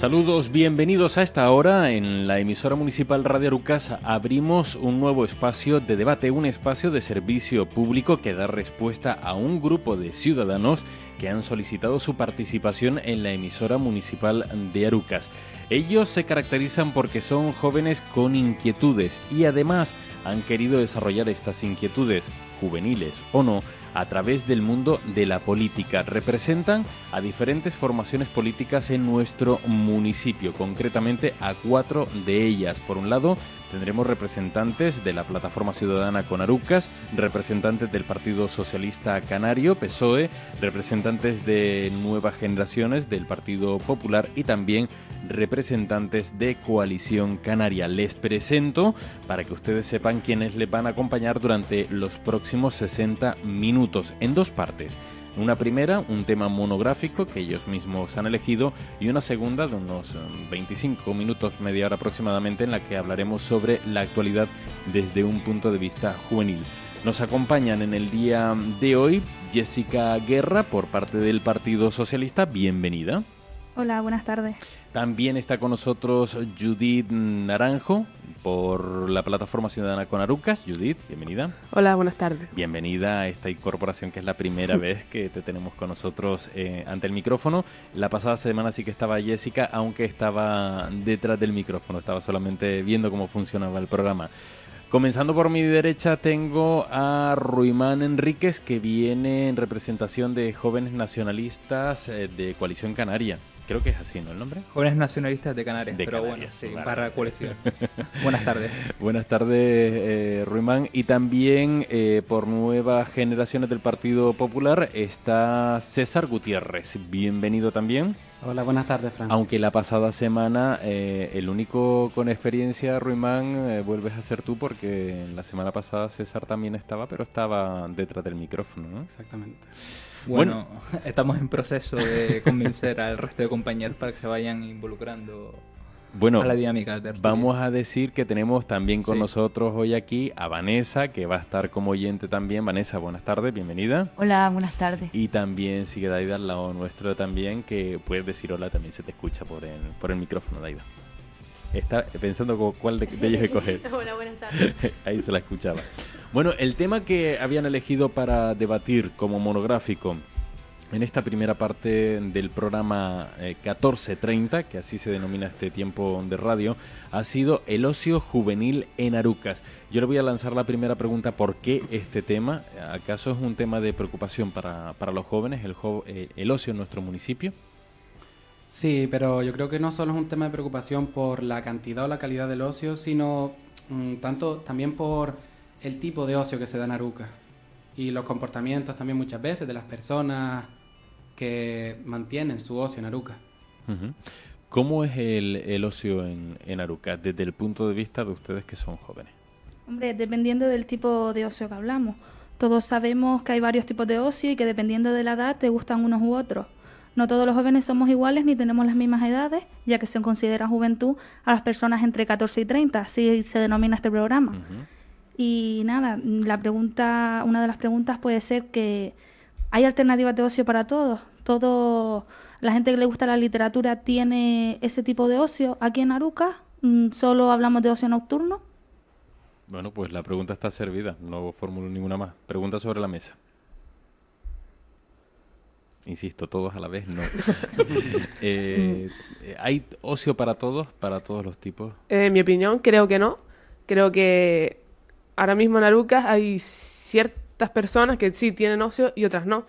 Saludos, bienvenidos a esta hora. En la emisora municipal Radio Arucas abrimos un nuevo espacio de debate, un espacio de servicio público que da respuesta a un grupo de ciudadanos que han solicitado su participación en la emisora municipal de Arucas. Ellos se caracterizan porque son jóvenes con inquietudes y además han querido desarrollar estas inquietudes, juveniles o no, a través del mundo de la política. Representan a diferentes formaciones políticas en nuestro municipio, concretamente a cuatro de ellas. Por un lado, tendremos representantes de la Plataforma Ciudadana con Arucas, representantes del Partido Socialista Canario, PSOE, representantes de Nuevas Generaciones del Partido Popular y también representantes de Coalición Canaria. Les presento para que ustedes sepan quiénes les van a acompañar durante los próximos 60 minutos en dos partes. Una primera, un tema monográfico que ellos mismos han elegido y una segunda de unos 25 minutos, media hora aproximadamente, en la que hablaremos sobre la actualidad desde un punto de vista juvenil. Nos acompañan en el día de hoy Jessica Guerra por parte del Partido Socialista. Bienvenida. Hola, buenas tardes. También está con nosotros Judith Naranjo por la plataforma Ciudadana con Arucas. Judith, bienvenida. Hola, buenas tardes. Bienvenida a esta incorporación que es la primera vez que te tenemos con nosotros eh, ante el micrófono. La pasada semana sí que estaba Jessica, aunque estaba detrás del micrófono, estaba solamente viendo cómo funcionaba el programa. Comenzando por mi derecha tengo a Ruimán Enríquez que viene en representación de jóvenes nacionalistas eh, de Coalición Canaria. Creo que es así, ¿no? El nombre. Jóvenes Nacionalistas de Canarias. De pero Canarias, bueno, sí, vale. barra coalición. Buenas tardes. Buenas tardes, eh, Ruimán. Y también eh, por nuevas generaciones del Partido Popular está César Gutiérrez. Bienvenido también. Hola, buenas tardes, Fran. Aunque la pasada semana eh, el único con experiencia, Ruimán, eh, vuelves a ser tú porque la semana pasada César también estaba, pero estaba detrás del micrófono, ¿no? Exactamente. Bueno, estamos en proceso de convencer al resto de compañeros para que se vayan involucrando Bueno, a la dinámica de. Vamos a decir que tenemos también con Sí. nosotros hoy aquí a Vanessa, que va a estar como oyente también. Vanessa, buenas tardes, bienvenida. Hola, buenas tardes. Y también sigue Daida al lado nuestro también, que puedes decir hola, también se te escucha por el, por el micrófono, Daida. Está pensando cu- cuál de, de ellos escoger. Hola, buenas tardes. Ahí se la escuchaba. Bueno, el tema que habían elegido para debatir como monográfico en esta primera parte del programa eh, 1430, que así se denomina este tiempo de radio, ha sido el ocio juvenil en Arucas. Yo le voy a lanzar la primera pregunta, ¿por qué este tema? ¿Acaso es un tema de preocupación para, para los jóvenes, el, eh, el ocio en nuestro municipio? Sí, pero yo creo que no solo es un tema de preocupación por la cantidad o la calidad del ocio, sino mm, tanto también por el tipo de ocio que se da en Aruca y los comportamientos también muchas veces de las personas que mantienen su ocio en Aruca. ¿Cómo es el, el ocio en, en Arucas desde el punto de vista de ustedes que son jóvenes? Hombre, dependiendo del tipo de ocio que hablamos. Todos sabemos que hay varios tipos de ocio y que dependiendo de la edad te gustan unos u otros. No todos los jóvenes somos iguales ni tenemos las mismas edades, ya que se considera juventud a las personas entre 14 y 30, así se denomina este programa. Y nada, la pregunta, una de las preguntas puede ser que hay alternativas de ocio para todos. Todo la gente que le gusta la literatura tiene ese tipo de ocio. Aquí en Aruca mm, solo hablamos de ocio nocturno. Bueno, pues la pregunta está servida, no formulo ninguna más. Pregunta sobre la mesa. Insisto, todos a la vez, no. Eh, ¿Hay ocio para todos, para todos los tipos? Eh, En mi opinión, creo que no. Creo que ahora mismo en Arucas hay ciertas personas que sí tienen ocio y otras no.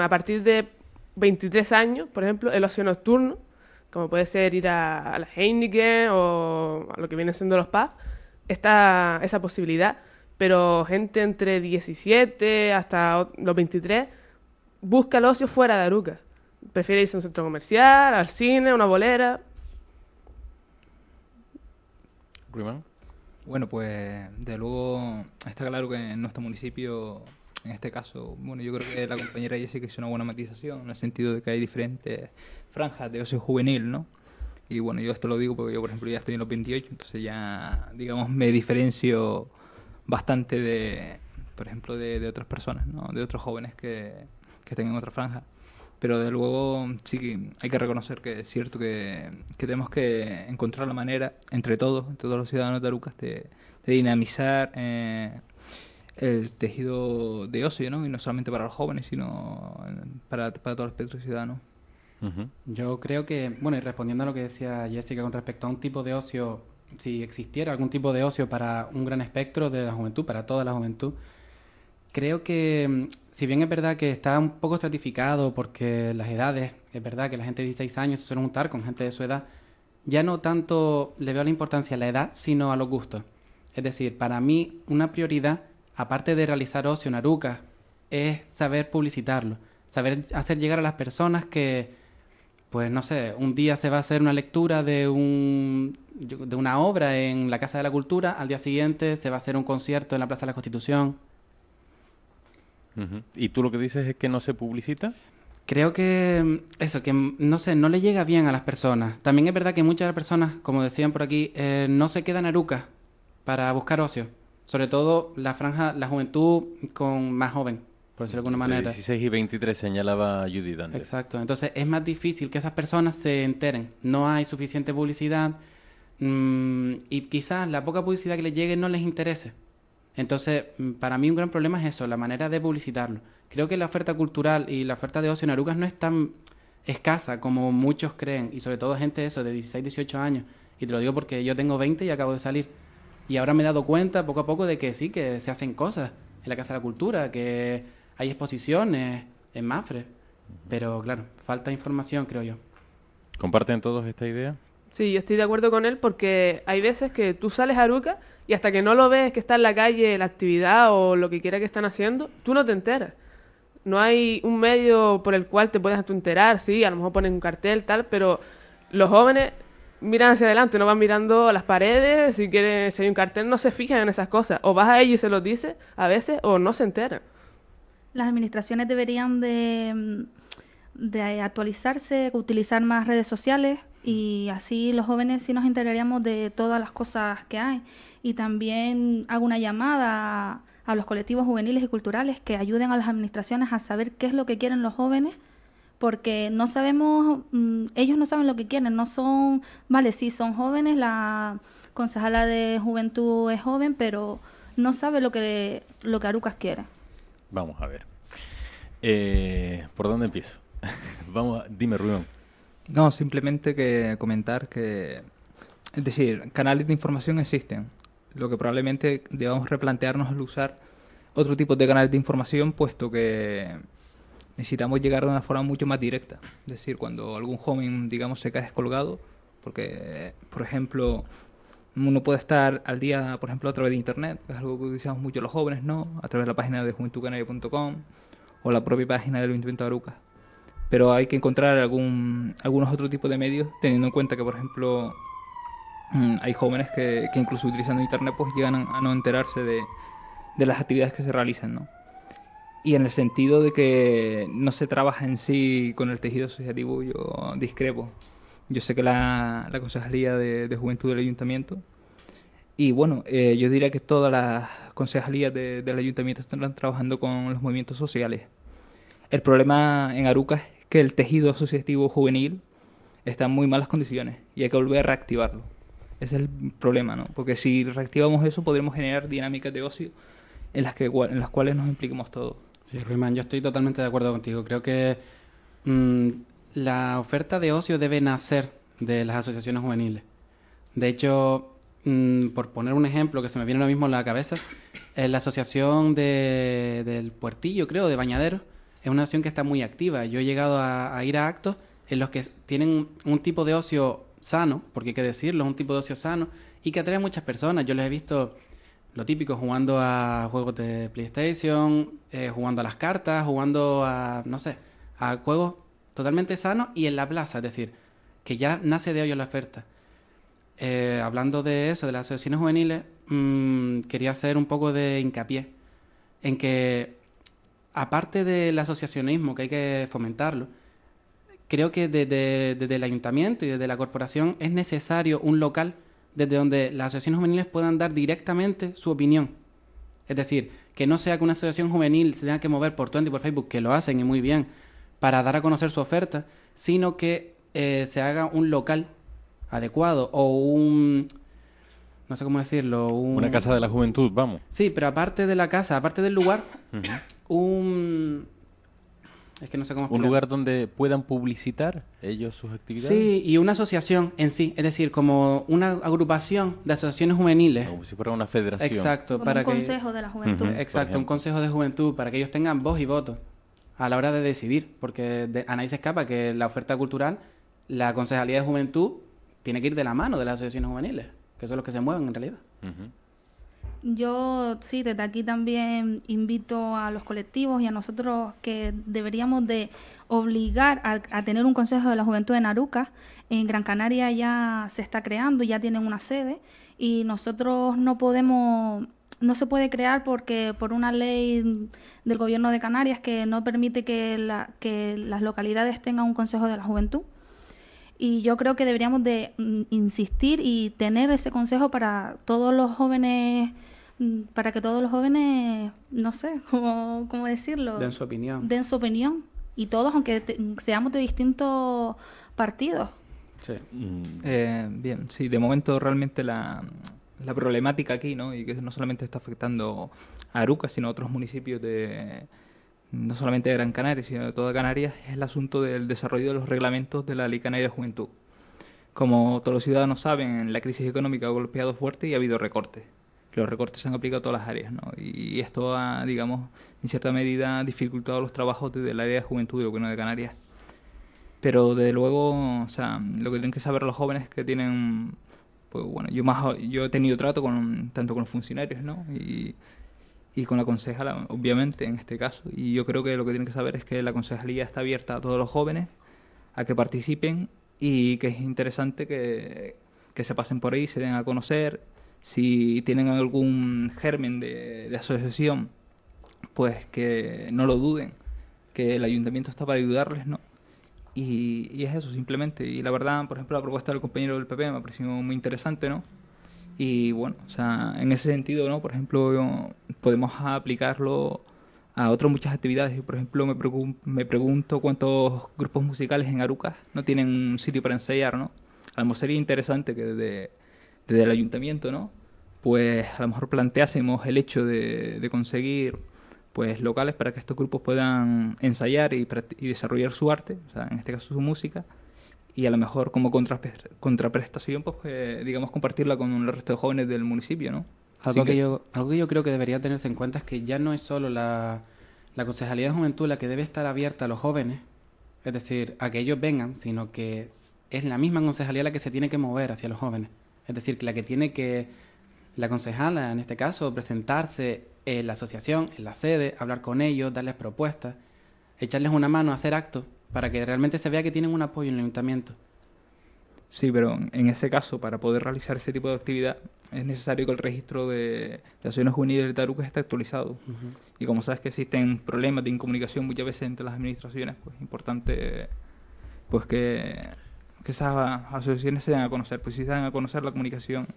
A partir de 23 años, por ejemplo, el ocio nocturno, como puede ser ir a, a la Heineken o a lo que vienen siendo los pubs, está esa posibilidad. Pero gente entre 17 hasta los 23 busca el ocio fuera de Arucas. Prefiere irse a un centro comercial, al cine, a una bolera. Bueno, pues de luego está claro que en nuestro municipio, en este caso, bueno, yo creo que la compañera Jessica hizo una buena matización en el sentido de que hay diferentes franjas de ocio juvenil, ¿no? Y bueno, yo esto lo digo porque yo, por ejemplo, ya estoy en los 28, entonces ya, digamos, me diferencio bastante de, por ejemplo, de, otras personas, ¿no? De otros jóvenes que, que estén en otra franja. Pero de luego sí que hay que reconocer que es cierto que, que tenemos que encontrar la manera, entre todos, entre todos los ciudadanos de Arucas, de, de dinamizar eh, el tejido de ocio, ¿no? Y no solamente para los jóvenes, sino eh, para, para todo el espectro ciudadano. Ujú. Yo creo que, bueno, y respondiendo a lo que decía Jessica con respecto a un tipo de ocio, si existiera algún tipo de ocio para un gran espectro de la juventud, para toda la juventud, creo que, mm, si bien es verdad que está un poco estratificado porque las edades, es verdad que la gente de 16 años se suele juntar con gente de su edad, ya no tanto le veo la importancia a la edad, sino a los gustos. Es decir, para mí una prioridad, aparte de realizar ocio en es saber publicitarlo, saber hacer llegar a las personas que, pues no sé, un día se va a hacer una lectura de, un, de una obra en la Casa de la Cultura, al día siguiente se va a hacer un concierto en la Plaza de la Constitución. ¿Y tú lo que dices es que no se publicita? Creo que mm, eso, que mm, no sé, no le llega bien a las personas. También es verdad que muchas personas, como decían por aquí, eh, no se quedan arucas para buscar ocio. Sobre todo la franja, la juventud con más joven, por decirlo de alguna De manera. 16 y 23 señalaba Judith antes. Exacto. Entonces es más difícil que esas personas se enteren. No hay suficiente publicidad mm, y quizás la poca publicidad que les llegue no les interese. Entonces, mm, para mí un gran problema es eso, la manera de publicitarlo. Creo que la oferta cultural y la oferta de ocio en Arucas no es tan escasa como muchos creen, y sobre todo gente eso de 16, 18 años. Y te lo digo porque yo tengo 20 y acabo de salir. Y ahora me he dado cuenta poco a poco de que sí, que se hacen cosas en la Casa de la Cultura, que hay exposiciones en Mafre. Pero claro, falta información, creo yo. ¿Comparten todos esta idea? Sí, yo estoy de acuerdo con él porque hay veces que tú sales a Aruca y hasta que no lo ves que está en la calle la actividad o lo que quiera que están haciendo, tú no te enteras. No hay un medio por el cual te puedas tú enterar, sí, a lo mejor ponen un cartel, tal, pero los jóvenes miran hacia adelante, no van mirando las paredes, si quieren, si hay un cartel, no se fijan en esas cosas. O vas a ellos y se los dices a veces, o no se enteran. Las administraciones deberían de, de actualizarse, utilizar más redes sociales y así los jóvenes sí nos enteraríamos de todas las cosas que hay. Y también hago una llamada a, los colectivos juveniles y culturales que ayuden a las administraciones a saber qué es lo que quieren los jóvenes porque no sabemos, mm, ellos no saben lo que quieren, no son, vale, sí, son jóvenes, la concejala de juventud es joven, pero no sabe lo que, lo que Arucas quiere. Vamos a ver. Eh, ¿Por dónde empiezo? Vamos, a- dime, Rubén. No, simplemente que comentar que, es decir, canales de información existen. Lo que probablemente debamos replantearnos es usar otro tipo de canales de información, puesto que necesitamos llegar de una forma mucho más directa. Es decir, cuando algún joven, digamos, se cae descolgado, porque, por ejemplo, uno puede estar al día, por ejemplo, a través de Internet, que es algo que utilizamos mucho los jóvenes, ¿no? A través de la página de juventudcanaria.com o la propia página del Ayuntamiento de Arucas pero hay que encontrar algún, algunos otros tipos de medios, teniendo en cuenta que, por ejemplo, hay jóvenes que, que incluso utilizando Internet pues llegan a, a no enterarse de, de las actividades que se realizan, ¿no? y en el sentido de que no se trabaja en sí con el tejido asociativo, yo discrepo. Yo sé que la, la Concejalía de, de Juventud del Ayuntamiento y bueno, eh, yo diría que todas las concejalías de- del ayuntamiento están trabajando con los movimientos sociales. El problema en Aruca es que el tejido asociativo juvenil está en muy malas condiciones y hay que volver a reactivarlo. Es el problema, ¿no? Porque si reactivamos eso podremos generar dinámicas de ocio en las, que, en las cuales nos impliquemos todos. Sí, Ruimán, yo estoy totalmente de acuerdo contigo. Creo que mm, la oferta de ocio debe nacer de las asociaciones juveniles. De hecho, mm, por poner un ejemplo que se me viene ahora mismo a la cabeza, eh, la asociación de- del Puertillo, creo, de Bañaderos, es una asociación que está muy activa. Yo he llegado a ir a actos en los que tienen un tipo de ocio sano, porque hay que decirlo, es un tipo de ocio sano, y que atrae a muchas personas. Yo les he visto lo típico, jugando a juegos de PlayStation, eh, jugando a las cartas, jugando a, no sé, a juegos totalmente sanos y en la plaza, es decir, que ya nace de ello la oferta. Eh, hablando de eso, de las asociaciones juveniles, mm, quería hacer un poco de hincapié en que, aparte del asociacionismo, que hay que fomentarlo, creo que desde, desde el ayuntamiento y desde la corporación es necesario un local desde donde las asociaciones juveniles puedan dar directamente su opinión. Es decir, que no sea que una asociación juvenil se tenga que mover por Twitter y por Facebook, que lo hacen y muy bien, para dar a conocer su oferta, sino que eh, se haga un local adecuado o un... no sé cómo decirlo, un... Una casa de la juventud, vamos. Sí, pero aparte de la casa, aparte del lugar, un... Es que no sé cómo Un lugar donde puedan publicitar ellos sus actividades. Sí, y una asociación en sí, es decir, como una agrupación de asociaciones juveniles. Como si fuera una federación. Exacto, Como para un que consejo de la juventud. Exacto, un consejo de juventud para que ellos tengan voz y voto a la hora de decidir, porque de- a nadie se escapa que la oferta cultural, la concejalía de juventud tiene que ir de la mano de las asociaciones juveniles, que son los que se mueven en realidad. Ujú. Yo sí, desde aquí también invito a los colectivos y a nosotros que deberíamos de obligar a, tener un Consejo de la Juventud en Aruca. En Gran Canaria ya se está creando, ya tienen una sede y nosotros no podemos, no se puede crear porque por una ley del Gobierno de Canarias que no permite que, que las localidades tengan un Consejo de la Juventud. Y yo creo que deberíamos de mm, insistir y tener ese consejo para todos los jóvenes, para que todos los jóvenes, no sé, cómo, cómo decirlo, Den su opinión. den su opinión. Y todos, aunque te- seamos de distintos partidos. Sí. Mm, Eh, bien, sí, de momento realmente la, la problemática aquí, ¿no? Y que no solamente está afectando a Aruca, sino a otros municipios de, no solamente de Gran Canaria, sino de toda Canarias, es el asunto del desarrollo de los reglamentos de la Ley Canaria de Juventud. Como todos los ciudadanos saben, la crisis económica ha golpeado fuerte y ha habido recortes. Los recortes se han aplicado a todas las áreas, ¿no? Y esto ha, digamos, en cierta medida dificultado los trabajos desde el área de juventud del gobierno de Canarias. Pero desde luego, o sea, lo que tienen que saber los jóvenes que tienen, pues bueno, yo más yo he tenido trato con tanto con los funcionarios, ¿no? Y, y con la concejala, obviamente, en este caso. Y yo creo que lo que tienen que saber es que la concejalía está abierta a todos los jóvenes a que participen y que es interesante que, que se pasen por ahí, se den a conocer. Si tienen algún germen de, asociación, pues que no lo duden, que el ayuntamiento está para ayudarles, ¿no? Y, y es eso, simplemente. Y la verdad, por ejemplo, la propuesta del compañero del PP me ha parecido muy interesante, ¿no? Y bueno, o sea, en ese sentido, ¿no? Por ejemplo, podemos aplicarlo a otras muchas actividades. Yo, por ejemplo, me, pregun- me pregunto cuántos grupos musicales en Arucas no tienen un sitio para ensayar, ¿no? A lo mejor sería interesante que desde, desde el ayuntamiento, ¿no? Pues a lo mejor planteásemos el hecho de, de conseguir pues locales para que estos grupos puedan ensayar y, y desarrollar su arte, o sea, en este caso su música, y a lo mejor como contraprestación, pues eh, digamos compartirla con el resto de jóvenes del municipio, ¿no? Algo que, yo, algo que yo creo que debería tenerse en cuenta es que ya no es solo la, la Concejalía de Juventud la que debe estar abierta a los jóvenes, es decir, a que ellos vengan, sino que es la misma concejalía la que se tiene que mover hacia los jóvenes. Es decir, que la que tiene que, la concejala en este caso, presentarse en la asociación, en la sede, hablar con ellos, darles propuestas, echarles una mano, hacer actos, para que realmente se vea que tienen un apoyo en el ayuntamiento. Sí, pero en ese caso, para poder realizar ese tipo de actividad, es necesario que el registro de las acciones juveniles de Tarucas esté actualizado. Y como sabes que existen problemas de incomunicación muchas veces entre las administraciones, pues es importante pues que, que esas asociaciones se den a conocer. Pues si se dan a conocer la comunicación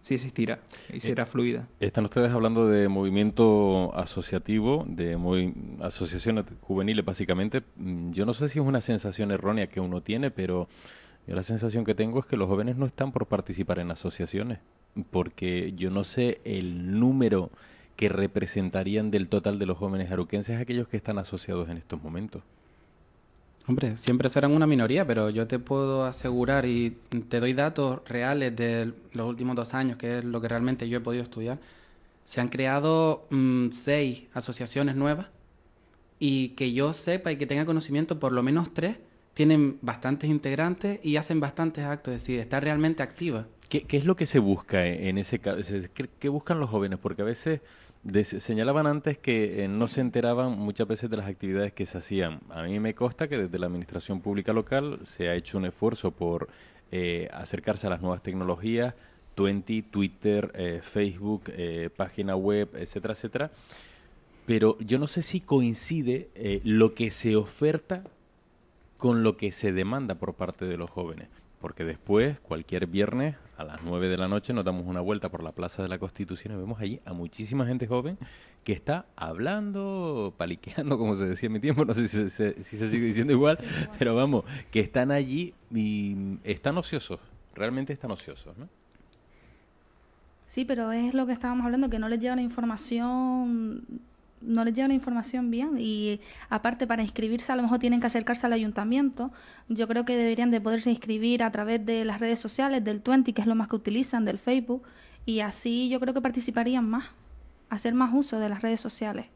sí existirá y será fluida. Están ustedes hablando de movimiento asociativo, de movi- asociaciones juveniles básicamente. Mm, Yo no sé si es una sensación errónea que uno tiene, pero yo la sensación que tengo es que los jóvenes no están por participar en asociaciones, porque yo no sé el número que representarían del total de los jóvenes aruquenses aquellos que están asociados en estos momentos. Hombre, siempre serán una minoría, pero yo te puedo asegurar y te doy datos reales de los últimos dos años, que es lo que realmente yo he podido estudiar. Se han creado mm, seis asociaciones nuevas y que yo sepa y que tenga conocimiento, por lo menos tres tienen bastantes integrantes y hacen bastantes actos, es decir, está realmente activa. ¿Qué, es lo que se busca en ese caso? ¿Qué, qué buscan los jóvenes? Porque a veces de- señalaban antes que eh, no se enteraban muchas veces de las actividades que se hacían. A mí me consta que desde la administración pública local se ha hecho un esfuerzo por eh, acercarse a las nuevas tecnologías, Twenty, Twitter, eh, Facebook, eh, página web, etcétera, etcétera. Pero yo no sé si coincide lo que se oferta con lo que se demanda por parte de los jóvenes. Porque después, cualquier viernes, a las 9 de la noche, nos damos una vuelta por la Plaza de la Constitución y vemos allí a muchísima gente joven que está hablando, paliqueando, como se decía en mi tiempo, no sé si se, si se sigue diciendo igual, pero vamos, que están allí y están ociosos, realmente están ociosos, ¿no? Sí, pero es lo que estábamos hablando, que no les llega la información, no les llega la información bien y aparte para inscribirse a lo mejor tienen que acercarse al ayuntamiento. Yo creo que deberían de poderse inscribir a través de las redes sociales, del Twenty, que es lo más que utilizan, del Facebook, y así yo creo que participarían más, hacer más uso de las redes sociales.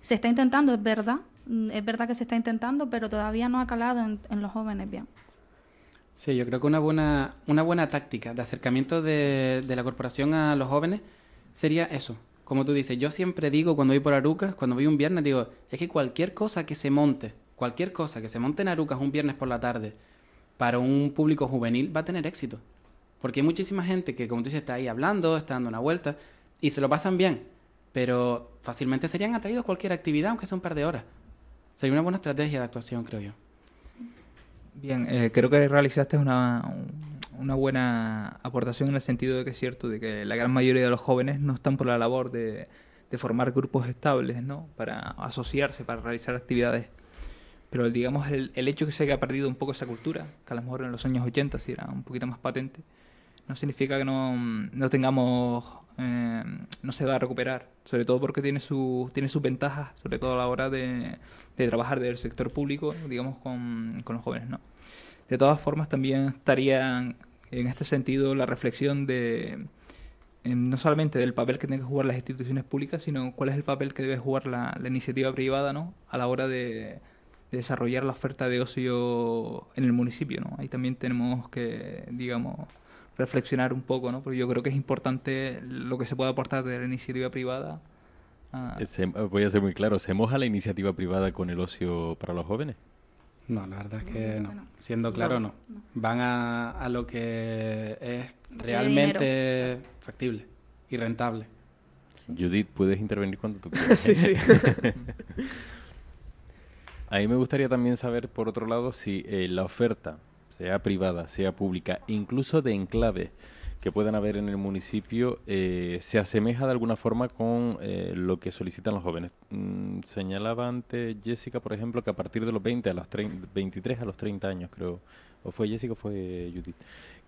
Se está intentando, es verdad, mm, es verdad que se está intentando, pero todavía no ha calado en, en los jóvenes bien. Sí, yo creo que una buena, una buena táctica de acercamiento de, de la corporación a los jóvenes sería eso. Como tú dices, yo siempre digo cuando voy por Arucas, cuando voy un viernes, digo, es que cualquier cosa que se monte, cualquier cosa que se monte en Arucas un viernes por la tarde para un público juvenil va a tener éxito. Porque hay muchísima gente que, como tú dices, está ahí hablando, está dando una vuelta y se lo pasan bien, pero fácilmente serían atraídos cualquier actividad, aunque sea un par de horas. Sería una buena estrategia de actuación, creo yo. Bien, eh, creo que realizaste una, una buena aportación en el sentido de que es cierto, de que la gran mayoría de los jóvenes no están por la labor de, formar grupos estables, ¿no? Para asociarse, para realizar actividades. Pero digamos, el, el hecho que se haya perdido un poco esa cultura, que a lo mejor en los años 80 sí era un poquito más patente, no significa que no, no tengamos, eh, no se va a recuperar, sobre todo porque tiene, su, tiene sus ventajas, sobre todo a la hora de, de trabajar del sector público, digamos, con, con los jóvenes, ¿no? De todas formas, también estaría en este sentido la reflexión de no solamente del papel que tienen que jugar las instituciones públicas, sino cuál es el papel que debe jugar la, iniciativa privada, ¿no? A la hora de, de desarrollar la oferta de ocio en el municipio, ¿no? Ahí también tenemos que, digamos, reflexionar un poco, ¿no? Porque yo creo que es importante lo que se puede aportar de la iniciativa privada. a- Se- voy a ser muy claro, ¿se moja la iniciativa privada con el ocio para los jóvenes? No, la verdad es que no. que no. Siendo claro, no. No, no. Van a, a lo que es realmente factible y rentable. Judith, puedes intervenir cuando tú quieras. Sí, sí. A mí me gustaría también saber, por otro lado, si eh, la oferta, sea privada, sea pública, incluso de enclaves que puedan haber en el municipio, eh, se asemeja de alguna forma con eh, lo que solicitan los jóvenes. Mm, señalaba antes Jessica, por ejemplo, que a partir de los 20 a los 30, 23 a los 30 años, creo, o fue Jessica o fue Judith,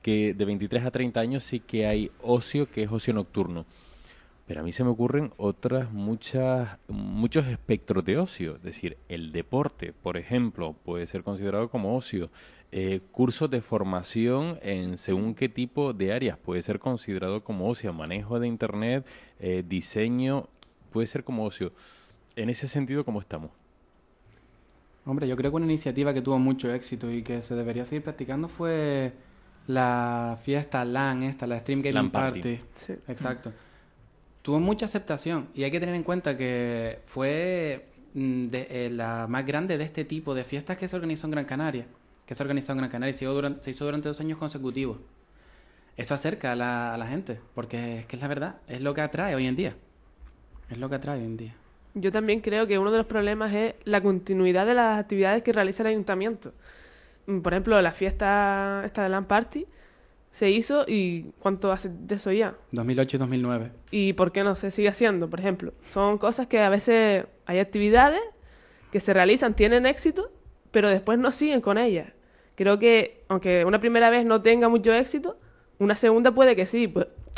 que de 23 a 30 años sí que hay ocio, que es ocio nocturno. Pero a mí se me ocurren otras muchas, muchos espectros de ocio. Es decir, el deporte, por ejemplo, puede ser considerado como ocio. Eh, cursos de formación en según qué tipo de áreas puede ser considerado como ocio. Manejo de internet, eh, diseño, puede ser como ocio. En ese sentido, ¿cómo estamos? Hombre, yo creo que una iniciativa que tuvo mucho éxito y que se debería seguir practicando fue la fiesta LAN esta, la Stream Gaming LAN Party. Party. Sí. Exacto. Tuvo mucha aceptación y hay que tener en cuenta que fue mm, eh, la más grande de este tipo de fiestas que se organizó en Gran Canaria. que se ha organizado en Gran Canaria y se hizo durante, dos años consecutivos. Eso acerca a la, gente, porque es que es la verdad, es lo que atrae hoy en día. Es lo que atrae hoy en día. Yo también creo que uno de los problemas es la continuidad de las actividades que realiza el ayuntamiento. Mm, Por ejemplo, la fiesta esta de LAN Party se hizo y ¿cuánto hace de eso ya? 2008 y 2009. ¿Y por qué no se sigue haciendo? Por ejemplo, son cosas que a veces hay actividades que se realizan, tienen éxito, pero después no siguen con ellas. Creo que, aunque una primera vez no tenga mucho éxito, una segunda puede que sí.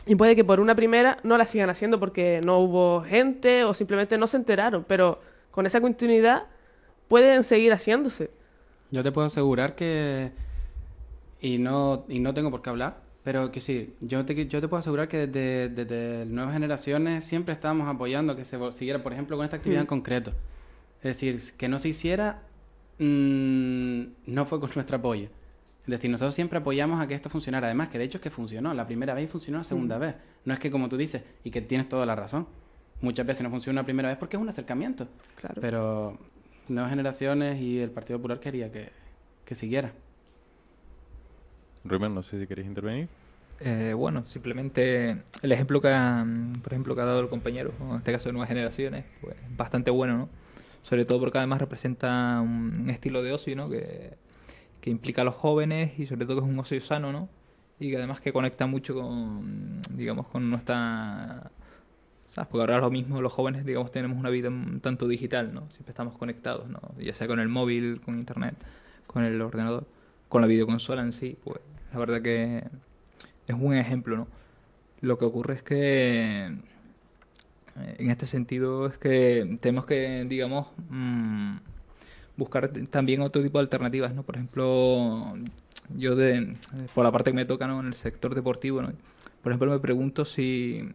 Y puede que por una primera no la sigan haciendo porque no hubo gente o simplemente no se enteraron. Pero con esa continuidad pueden seguir haciéndose. Yo te puedo asegurar que, y no, y no tengo por qué hablar, pero que sí, yo te, yo te puedo asegurar que desde, desde nuevas generaciones siempre estábamos apoyando que se siguiera, por ejemplo, con esta actividad en concreto. Es decir, que no se hiciera, mm, no fue con nuestro apoyo. Es decir, nosotros siempre apoyamos a que esto funcionara. Además, que de hecho es que funcionó. La primera vez y funcionó la segunda vez. No es que como tú dices, y que tienes toda la razón. Muchas veces no funciona la primera vez porque es un acercamiento. Claro. Pero nuevas generaciones y el Partido Popular quería que, que siguiera. Ruben, no sé si queréis intervenir. Eh, bueno, simplemente el ejemplo que, ha, por ejemplo, que ha dado el compañero, en este caso de nuevas generaciones, pues bastante bueno, ¿no? Sobre todo porque además representa un estilo de ocio, ¿no? Que, que implica a los jóvenes y sobre todo que es un ocio sano, ¿no? Y que además que conecta mucho con, digamos, con nuestra... ¿Sabes? Porque ahora lo mismo los jóvenes, digamos, tenemos una vida un tanto digital, ¿no? Siempre estamos conectados, ¿no? Ya sea con el móvil, con internet, con el ordenador, con la videoconsola en sí, pues la verdad que es un ejemplo, ¿no? Lo que ocurre es que eh, en este sentido es que tenemos que, digamos, mm, buscar también otro tipo de alternativas, ¿no? Por ejemplo, yo de, por la parte que me toca, ¿no? En el sector deportivo, ¿no? Por ejemplo, me pregunto si,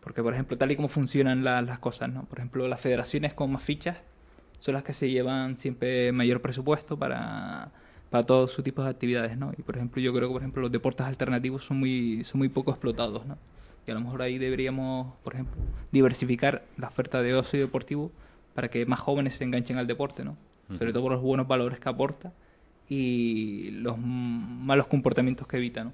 porque por ejemplo, tal y como funcionan la- las cosas, ¿no? Por ejemplo, las federaciones con más fichas son las que se llevan siempre mayor presupuesto para, para todos sus tipos de actividades, ¿no? Y por ejemplo, yo creo que por ejemplo los deportes alternativos son muy, son muy poco explotados, ¿no? Y a lo mejor ahí deberíamos, por ejemplo, diversificar la oferta de ocio deportivo para que más jóvenes se enganchen al deporte, ¿no? Sobre todo por los buenos valores que aporta y los malos comportamientos que evita, ¿no?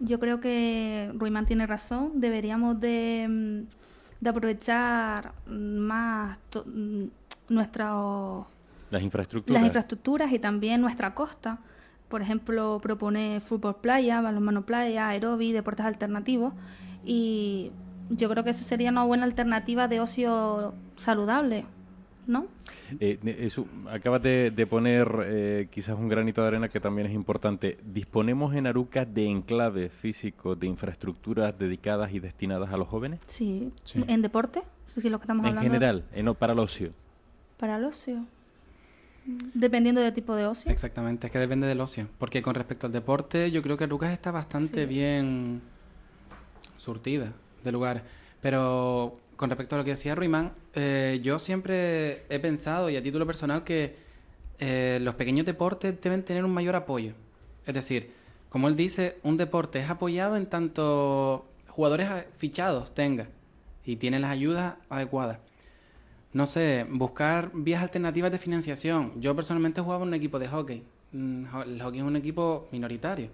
Yo creo que Ruimán tiene razón. Deberíamos de, mm, de aprovechar más mm, nuestros- Las infraestructuras. las infraestructuras y también nuestra costa. Por ejemplo, proponer fútbol playa, balonmano playa, aerobi, deportes alternativos. Y yo creo que eso sería una buena alternativa de ocio saludable, ¿no? Eh, de- eso, acabas de, de poner eh, quizás un granito de arena que también es importante. ¿Disponemos en Aruca de enclaves físicos, de infraestructuras dedicadas y destinadas a los jóvenes? Sí. Sí. En deporte, eso sí es lo que estamos En hablando. general, eh, no para el ocio. Para el ocio. Dependiendo del tipo de ocio. Exactamente, es que depende del ocio. Porque con respecto al deporte, yo creo que Lucas está bastante Sí. bien surtida de lugares. Pero con respecto a lo que decía Ruimán, eh, yo siempre he pensado, y a título personal, que eh, los pequeños deportes deben tener un mayor apoyo. Es decir, como él dice, un deporte es apoyado en tanto jugadores fichados tenga y tiene las ayudas adecuadas. No sé, buscar vías alternativas de financiación. Yo personalmente jugaba en un equipo de hockey. Mm, El hockey es un equipo minoritario.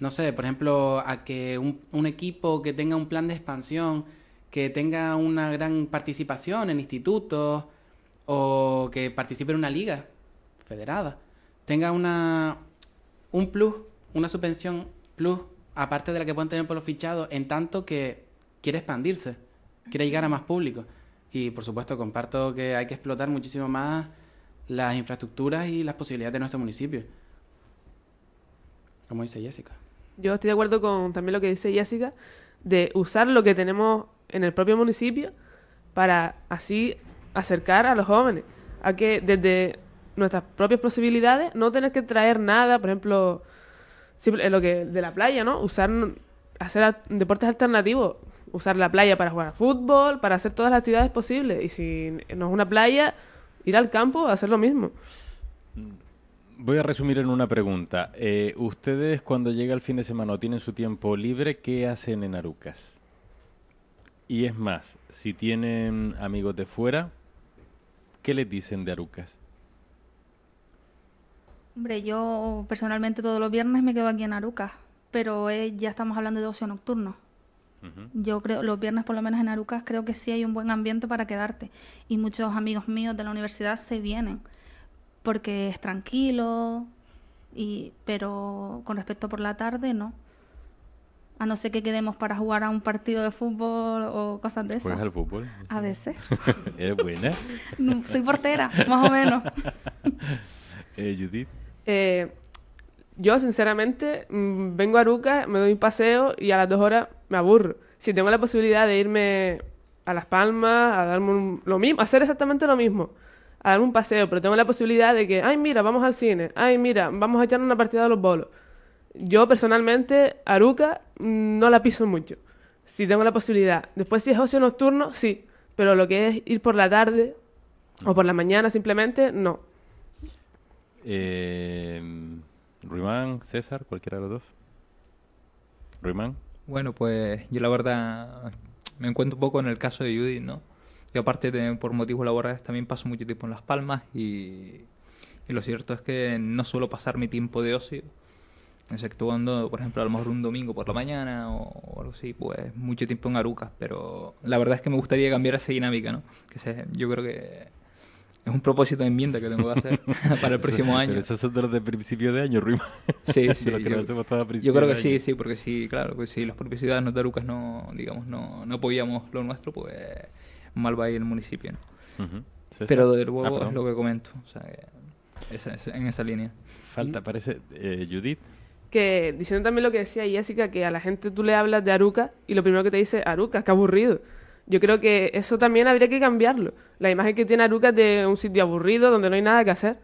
No sé, por ejemplo, a que un, un equipo que tenga un plan de expansión, que tenga una gran participación en institutos o que participe en una liga federada, tenga una un plus, una subvención plus, aparte de la que pueden tener por los fichados, en tanto que quiere expandirse, quiere llegar a más público. Y por supuesto comparto que hay que explotar muchísimo más las infraestructuras y las posibilidades de nuestro municipio. Como dice Jessica. Yo estoy de acuerdo con también lo que dice Jessica, de usar lo que tenemos en el propio municipio para así acercar a los jóvenes a que desde nuestras propias posibilidades no tener que traer nada, por ejemplo, lo que de la playa, ¿no? Usar hacer deportes alternativos, usar la playa para jugar a fútbol, para hacer todas las actividades posibles y si no es una playa, ir al campo a hacer lo mismo. Voy a resumir en una pregunta. Eh, ustedes cuando llega el fin de semana o tienen su tiempo libre, ¿qué hacen en Arucas? Y es más, si tienen amigos de fuera, ¿qué les dicen de Arucas? Hombre, yo personalmente todos los viernes me quedo aquí en Arucas, pero eh, ya estamos hablando de ocio nocturno. Yo creo, los viernes por lo menos en Arucas, creo que sí hay un buen ambiente para quedarte. Y muchos amigos míos de la universidad se vienen, porque es tranquilo, y, pero con respecto por la tarde, no. A no ser que quedemos para jugar a un partido de fútbol o cosas de ¿Juegas esas. al fútbol? A veces. Eres buena. No, Soy portera, más o menos. Eh, Judith. Eh, yo, sinceramente, mm, vengo a Aruca, me doy un paseo y a las dos horas me aburro. Si tengo la posibilidad de irme a Las Palmas, a darme un- lo mismo, hacer exactamente lo mismo, a darme un paseo, pero tengo la posibilidad de que, ay, mira, vamos al cine, ay, mira, vamos a echar una partida de los bolos. Yo, personalmente, Aruca mm, no la piso mucho. Si tengo la posibilidad. Después, si es ocio nocturno, sí. Pero lo que es ir por la tarde o por la mañana simplemente, no. Eh, Ruimán, César, cualquiera de los dos. Ruimán. Bueno, pues yo la verdad me encuentro un poco en el caso de Judith, ¿no? Yo aparte de por motivos laborales también paso mucho tiempo en Las Palmas y, lo cierto es que no suelo pasar mi tiempo de ocio, exceptuando, por ejemplo, a lo mejor un domingo por la mañana o, o algo así, pues mucho tiempo en Arucas, pero la verdad es que me gustaría cambiar esa dinámica, ¿no? Que se- yo creo que es un propósito de enmienda que tengo que hacer para el próximo año. Pero esos son de los de principio de año, Ruimán. Sí, De sí. los que yo, yo creo de que sí, año. sí, porque sí, claro, pues si los propios ciudadanos de Arucas no, digamos, no, no apoyamos lo nuestro, pues mal va a ir el municipio, ¿no? Ujú. César. Pero de Ah, luego perdón. es lo que comento, o sea, que esa- esa- en esa línea. Falta, parece, eh, Judith. que diciendo también lo que decía Jessica, que a la gente tú le hablas de Aruca y lo primero que te dice, Aruca, qué aburrido. Yo creo que eso también habría que cambiarlo. La imagen que tiene Aruca de un sitio aburrido donde no hay nada que hacer.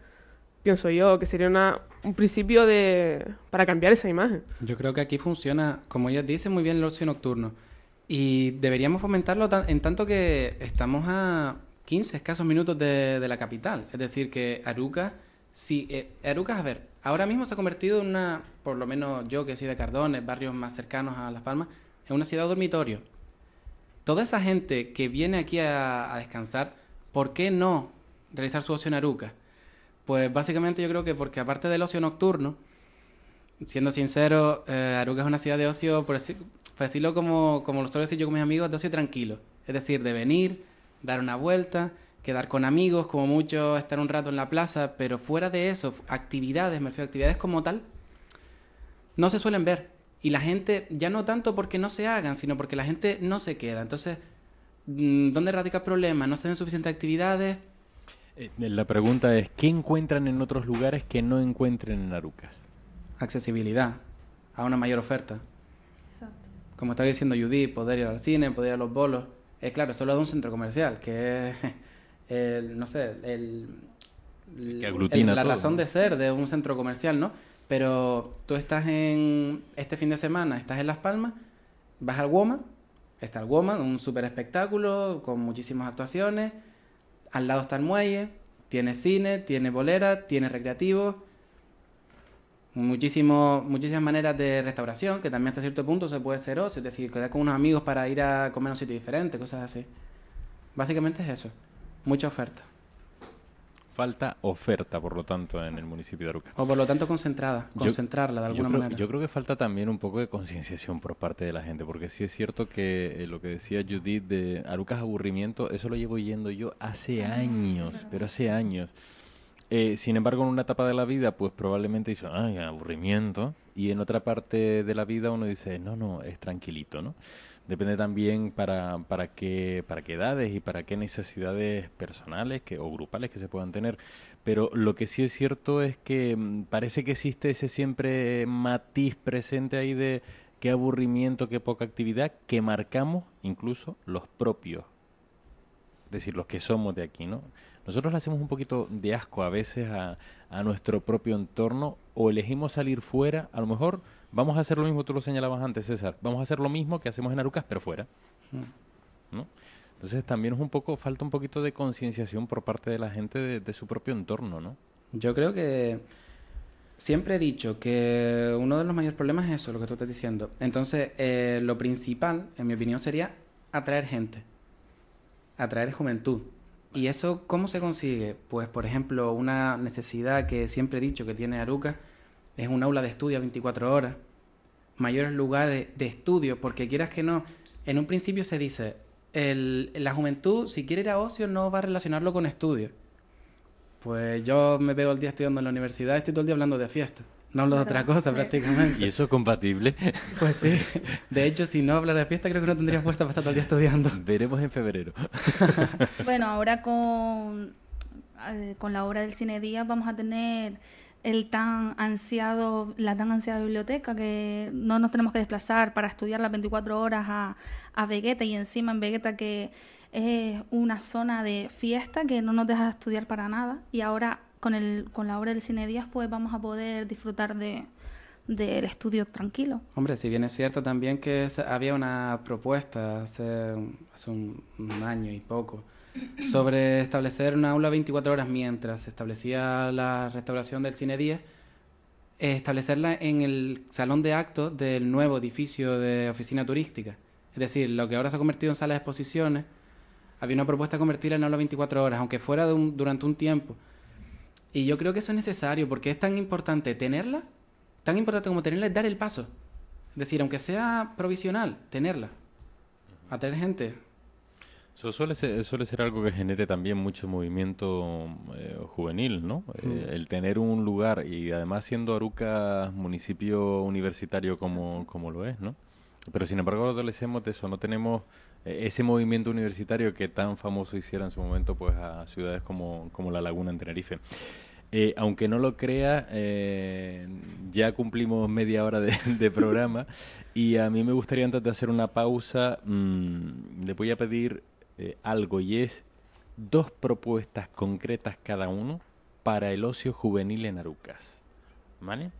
Pienso yo que sería una, un principio de para cambiar esa imagen. Yo creo que aquí funciona, como ella dice, muy bien el ocio nocturno. Y deberíamos fomentarlo en tanto que estamos a 15 escasos minutos de, la capital. Es decir, que Aruca, si, eh, a ver, ahora mismo se ha convertido en una, por lo menos yo que soy de Cardones, barrios más cercanos a Las Palmas, en una ciudad dormitorio. Toda esa gente que viene aquí a, descansar, ¿por qué no realizar su ocio en Aruca? Pues básicamente yo creo que porque aparte del ocio nocturno, siendo sincero, eh, Aruca es una ciudad de ocio, por, deci- por decirlo como, como lo suelo decir yo con mis amigos, de ocio tranquilo. Es decir, de venir, dar una vuelta, quedar con amigos, como mucho estar un rato en la plaza, pero fuera de eso, actividades, me refiero a actividades como tal, no se suelen ver. Y la gente, ya no tanto porque no se hagan, sino porque la gente no se queda. Entonces, mm, ¿dónde radica el problema? No se hacen suficientes actividades. Eh, la pregunta es, ¿qué encuentran en otros lugares que no encuentren en Arucas? accesibilidad a una mayor oferta. Exacto. Como estaba diciendo Judy, poder ir al cine, poder ir a los bolos. Es claro, solo de un centro comercial, que es, el, no sé, el, Que aglutina la todo, razón ¿no? de ser de un centro comercial, ¿no? Pero tú estás en, este fin de semana, estás en Las Palmas, vas al WOMA, está el WOMA, un super espectáculo con muchísimas actuaciones, al lado está el muelle, tiene cine, tiene bolera, tiene recreativo, muchísimo, muchísimas maneras de restauración, que también hasta cierto punto se puede ser ocio, es decir, quedar con unos amigos para ir a comer a un sitio diferente, cosas así. Básicamente es eso, mucha oferta. Falta oferta, por lo tanto, en el municipio de Arucas. O por lo tanto concentrada, Yo- concentrarla de Yo alguna creo, manera. yo creo que falta también un poco de concienciación por parte de la gente, porque sí es cierto que eh, lo que decía Judith de Arucas aburrimiento, eso lo llevo yendo yo hace años, pero hace años. Eh, sin embargo, en una etapa de la vida, pues probablemente dice, ay, aburrimiento, y en otra parte de la vida uno dice, no, no, es tranquilito, ¿no? Depende también para, para, qué, para qué edades y para qué necesidades personales que, o grupales que se puedan tener. Pero lo que sí es cierto es que mm, parece que existe ese siempre matiz presente ahí de qué aburrimiento, qué poca actividad, que marcamos incluso los propios, es decir, los que somos de aquí, ¿no? Nosotros le hacemos un poquito de asco a veces a, a nuestro propio entorno o elegimos salir fuera, a lo mejor vamos a hacer lo mismo, tú lo señalabas antes, César, vamos a hacer lo mismo que hacemos en Arucas, pero fuera, Mm. ¿no? Entonces también es un poco, falta un poquito de concienciación por parte de la gente de, de su propio entorno, ¿no? Yo creo que siempre he dicho que uno de los mayores problemas es eso, lo que tú estás diciendo. Entonces, eh, lo principal, en mi opinión, sería atraer gente, atraer juventud. ¿Y eso cómo se consigue? Pues, por ejemplo, una necesidad que siempre he dicho que tiene Aruca es un aula de estudio a 24 horas, mayores lugares de estudio, porque quieras que no, en un principio se dice, el, la juventud, si quiere ir a ocio, no va a relacionarlo con estudios. Pues yo me veo el día estudiando en la universidad, estoy todo el día hablando de fiesta. No hablo de otra cosa prácticamente. ¿Y eso es compatible? Pues sí. De hecho, si no hablara de fiesta, creo que no tendría fuerza para estar todo el día estudiando. Veremos en febrero. bueno, ahora con, eh, con la obra del Cine Día vamos a tener el tan ansiado, la tan ansiada biblioteca que no nos tenemos que desplazar para estudiar las 24 horas a, a Vegeta y encima en Vegeta que es una zona de fiesta que no nos deja estudiar para nada y ahora con, el, con la obra del Cine Díaz pues vamos a poder disfrutar de del estudio tranquilo. Hombre, si bien es cierto también que había una propuesta hace, hace un, un año y poco sobre establecer una aula 24 horas mientras se establecía la restauración del Cine 10, establecerla en el salón de actos del nuevo edificio de oficina turística. Es decir, lo que ahora se ha convertido en sala de exposiciones, había una propuesta de convertirla en aula 24 horas, aunque fuera durante un tiempo. Y yo creo que eso es necesario, porque es tan importante tenerla, tan importante como tenerla es dar el paso. Es decir, aunque sea provisional, tenerla. A tener gente, eso suele ser, suele ser algo que genere también mucho movimiento eh, juvenil, ¿no? Eh, el tener un lugar y además siendo Aruca municipio universitario como, como lo es, ¿no? Pero sin embargo adolecemos de eso, no tenemos eh, ese movimiento universitario que tan famoso hiciera en su momento pues a ciudades como, como La Laguna en Tenerife. aunque no lo crea, ya cumplimos media hora de, programa y a mí me gustaría antes de hacer una pausa, mm, le voy a pedir eh, algo y es dos propuestas concretas cada uno para el ocio juvenil en Arucas. ¿Vale?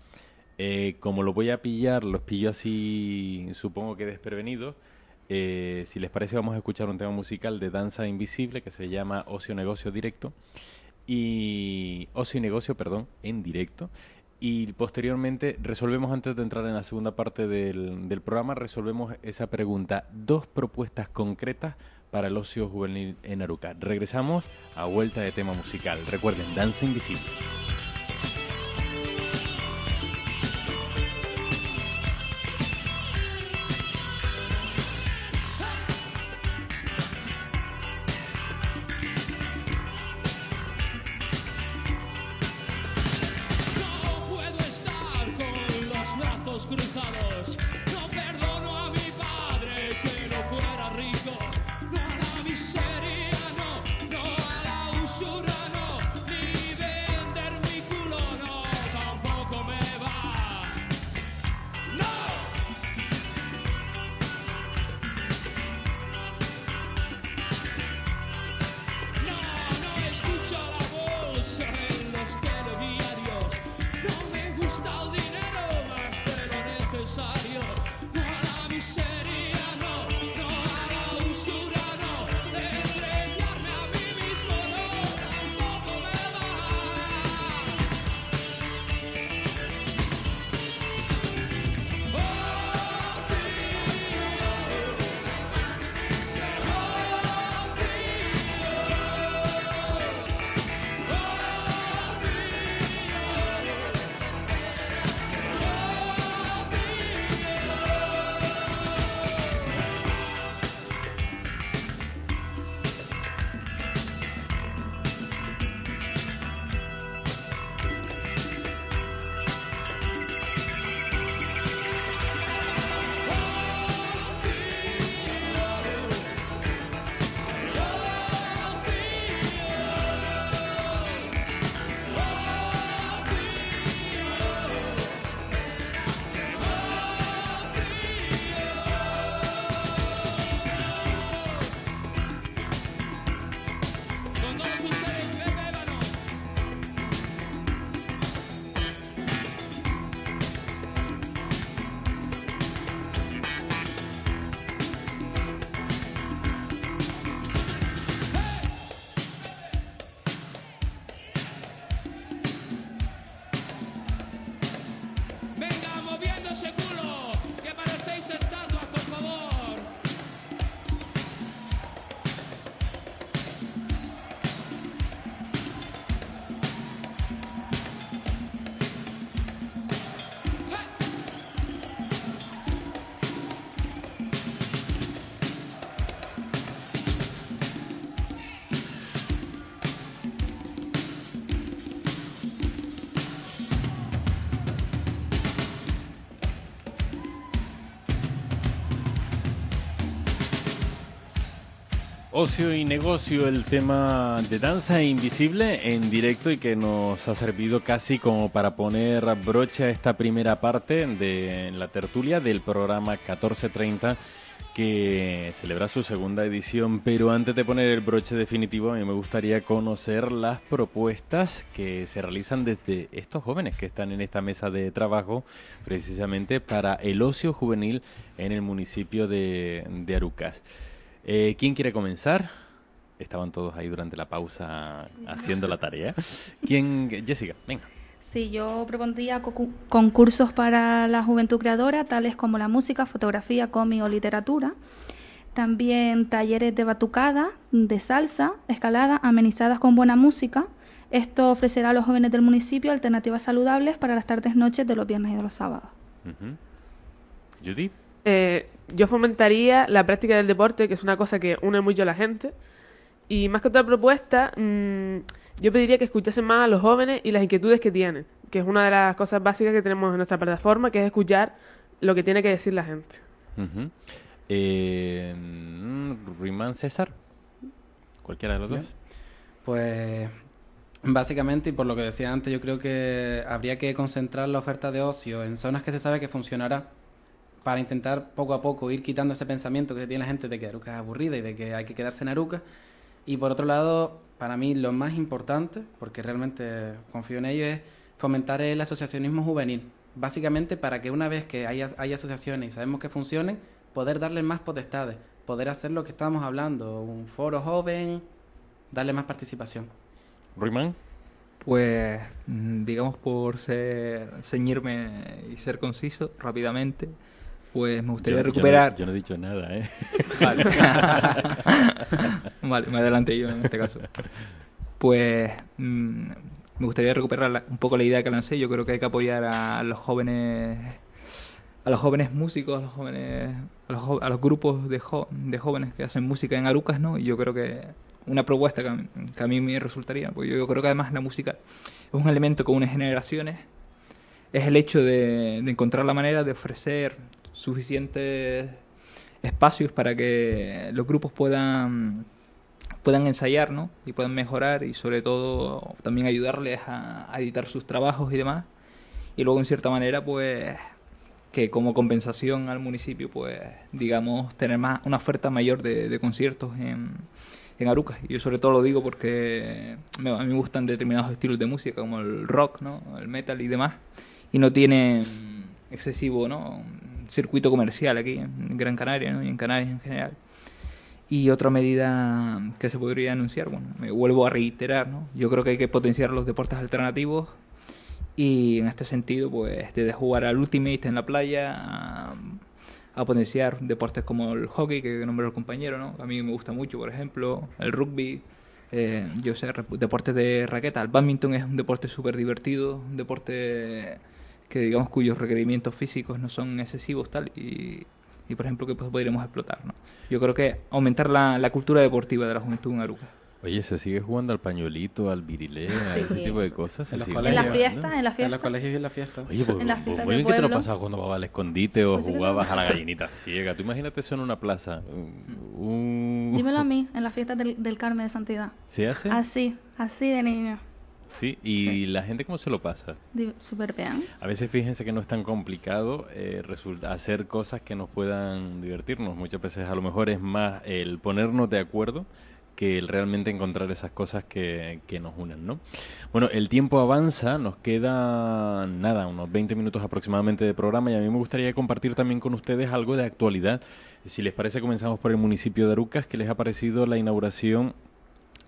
Eh, como lo voy a pillar, los pillo así, supongo que desprevenidos. Eh, si les parece, vamos a escuchar un tema musical de Danza Invisible que se llama Ocio Negocio Directo. Y Ocio y Negocio, perdón, en directo. Y posteriormente resolvemos, antes de entrar en la segunda parte del, del programa, resolvemos esa pregunta. Dos propuestas concretas para el ocio juvenil en Aruca. Regresamos a vuelta de tema musical. Recuerden, Danza Invisible. Ocio y negocio, el tema de danza invisible en directo y que nos ha servido casi como para poner broche a esta primera parte de la tertulia del programa 1430 que celebra su segunda edición. Pero antes de poner el broche definitivo, a mí me gustaría conocer las propuestas que se realizan desde estos jóvenes que están en esta mesa de trabajo precisamente para el ocio juvenil en el municipio de, de Arucas. Eh, ¿Quién quiere comenzar? Estaban todos ahí durante la pausa haciendo la tarea. ¿Quién? Jessica, venga. Sí, yo propondría concursos para la juventud creadora, tales como la música, fotografía, cómic o literatura. También talleres de batucada, de salsa, escalada, amenizadas con buena música. Esto ofrecerá a los jóvenes del municipio alternativas saludables para las tardes noches de los viernes y de los sábados. Judy. Eh, yo fomentaría la práctica del deporte, que es una cosa que une mucho a la gente. Y más que otra propuesta, mm, yo pediría que escuchasen más a los jóvenes y las inquietudes que tienen, que es una de las cosas básicas que tenemos en nuestra plataforma, que es escuchar lo que tiene que decir la gente. Eh, Rimán César, cualquiera de los dos. Pues básicamente, y por lo que decía antes, yo creo que habría que concentrar la oferta de ocio en zonas que se sabe que funcionará para intentar poco a poco ir quitando ese pensamiento que tiene la gente de que Aruca es aburrida y de que hay que quedarse en Aruca. Y por otro lado, para mí lo más importante, porque realmente confío en ello, es fomentar el asociacionismo juvenil. Básicamente para que una vez que hay, hay asociaciones y sabemos que funcionen, poder darle más potestades, poder hacer lo que estábamos hablando, un foro joven, darle más participación. Ruimán. Pues, mm, digamos, por ser, ceñirme y ser conciso rápidamente, pues me gustaría recuperar. Yo no, he dicho nada, ¿eh? Vale. vale, me adelanté yo en este caso. Pues mm, me gustaría recuperar un poco la idea que lancé. Yo creo que hay que apoyar a los jóvenes, a los jóvenes músicos, a los jóvenes, a los, a los grupos de, de jóvenes que hacen música en Arucas, ¿no? Y yo creo que una propuesta que a, mí, me resultaría, porque yo, creo que además la música es un elemento con unas generaciones es el hecho de, de, encontrar la manera de ofrecer suficientes espacios para que los grupos puedan puedan ensayar ¿no? y puedan mejorar y sobre todo también ayudarles a, editar sus trabajos y demás y luego en cierta manera pues que como compensación al municipio pues digamos tener más una oferta mayor de, conciertos en, en Arucas y yo sobre todo lo digo porque a mí me gustan determinados estilos de música como el rock ¿no? el metal y demás y no tienen excesivo no circuito comercial aquí en Gran Canaria y en Canarias en general. Y otra medida que se podría anunciar, bueno, me vuelvo a reiterar, ¿no? Yo creo que hay que potenciar los deportes alternativos y en este sentido, pues desde jugar al Ultimate en la playa a, potenciar deportes como el hockey, que nombró el compañero, ¿no? A mí me gusta mucho, por ejemplo, el rugby, eh, yo sé, deportes de raqueta. El badminton es un deporte súper divertido, un deporte que digamos cuyos requerimientos físicos no son excesivos tal y, y por ejemplo que pues, podríamos explotar ¿no? yo creo que aumentar la, la, cultura deportiva de la juventud en Aruca Oye, ¿se sigue jugando al pañuelito, al virilé, a ese tipo de cosas? En, en la fiesta, en la fiesta. En los colegios y en la fiesta. Oye, pues, en la fiesta muy bien que te lo pasabas cuando jugabas al escondite o pues jugabas a la gallinita ciega. Tú imagínate eso en una plaza. Dímelo a mí, en la fiesta del, del Carmen de Santidad. ¿Sí hace? Así, así de niño. Sí, y la gente cómo se lo pasa. Súper bien. A veces fíjense que no es tan complicado eh, hacer cosas que nos puedan divertirnos. Muchas veces a lo mejor es más el ponernos de acuerdo que el realmente encontrar esas cosas que, que nos unen, ¿no? Bueno, el tiempo avanza, nos queda nada, unos 20 minutos aproximadamente de programa y a mí me gustaría compartir también con ustedes algo de actualidad. Si les parece, comenzamos por el municipio de Arucas, que les ha parecido la inauguración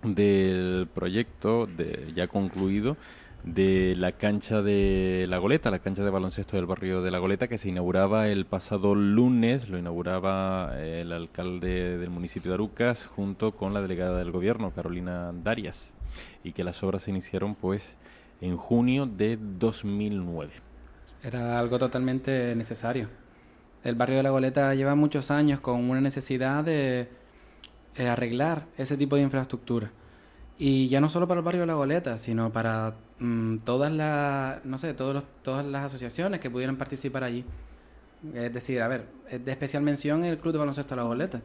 del proyecto ya concluido de la cancha de La Goleta, la cancha de baloncesto del barrio de La Goleta, que se inauguraba el pasado lunes, lo inauguraba el alcalde del municipio de Arucas junto con la delegada del gobierno, Carolina Darias, y que las obras se iniciaron pues en junio de 2009. Era algo totalmente necesario. El barrio de La Goleta lleva muchos años con una necesidad de eh, arreglar ese tipo de infraestructura. Y ya no solo para el barrio de La Goleta, sino para mm, todas las, no sé, todos todas las asociaciones que pudieran participar allí. Es decir, a ver, es de especial mención el Club de Baloncesto La Goleta,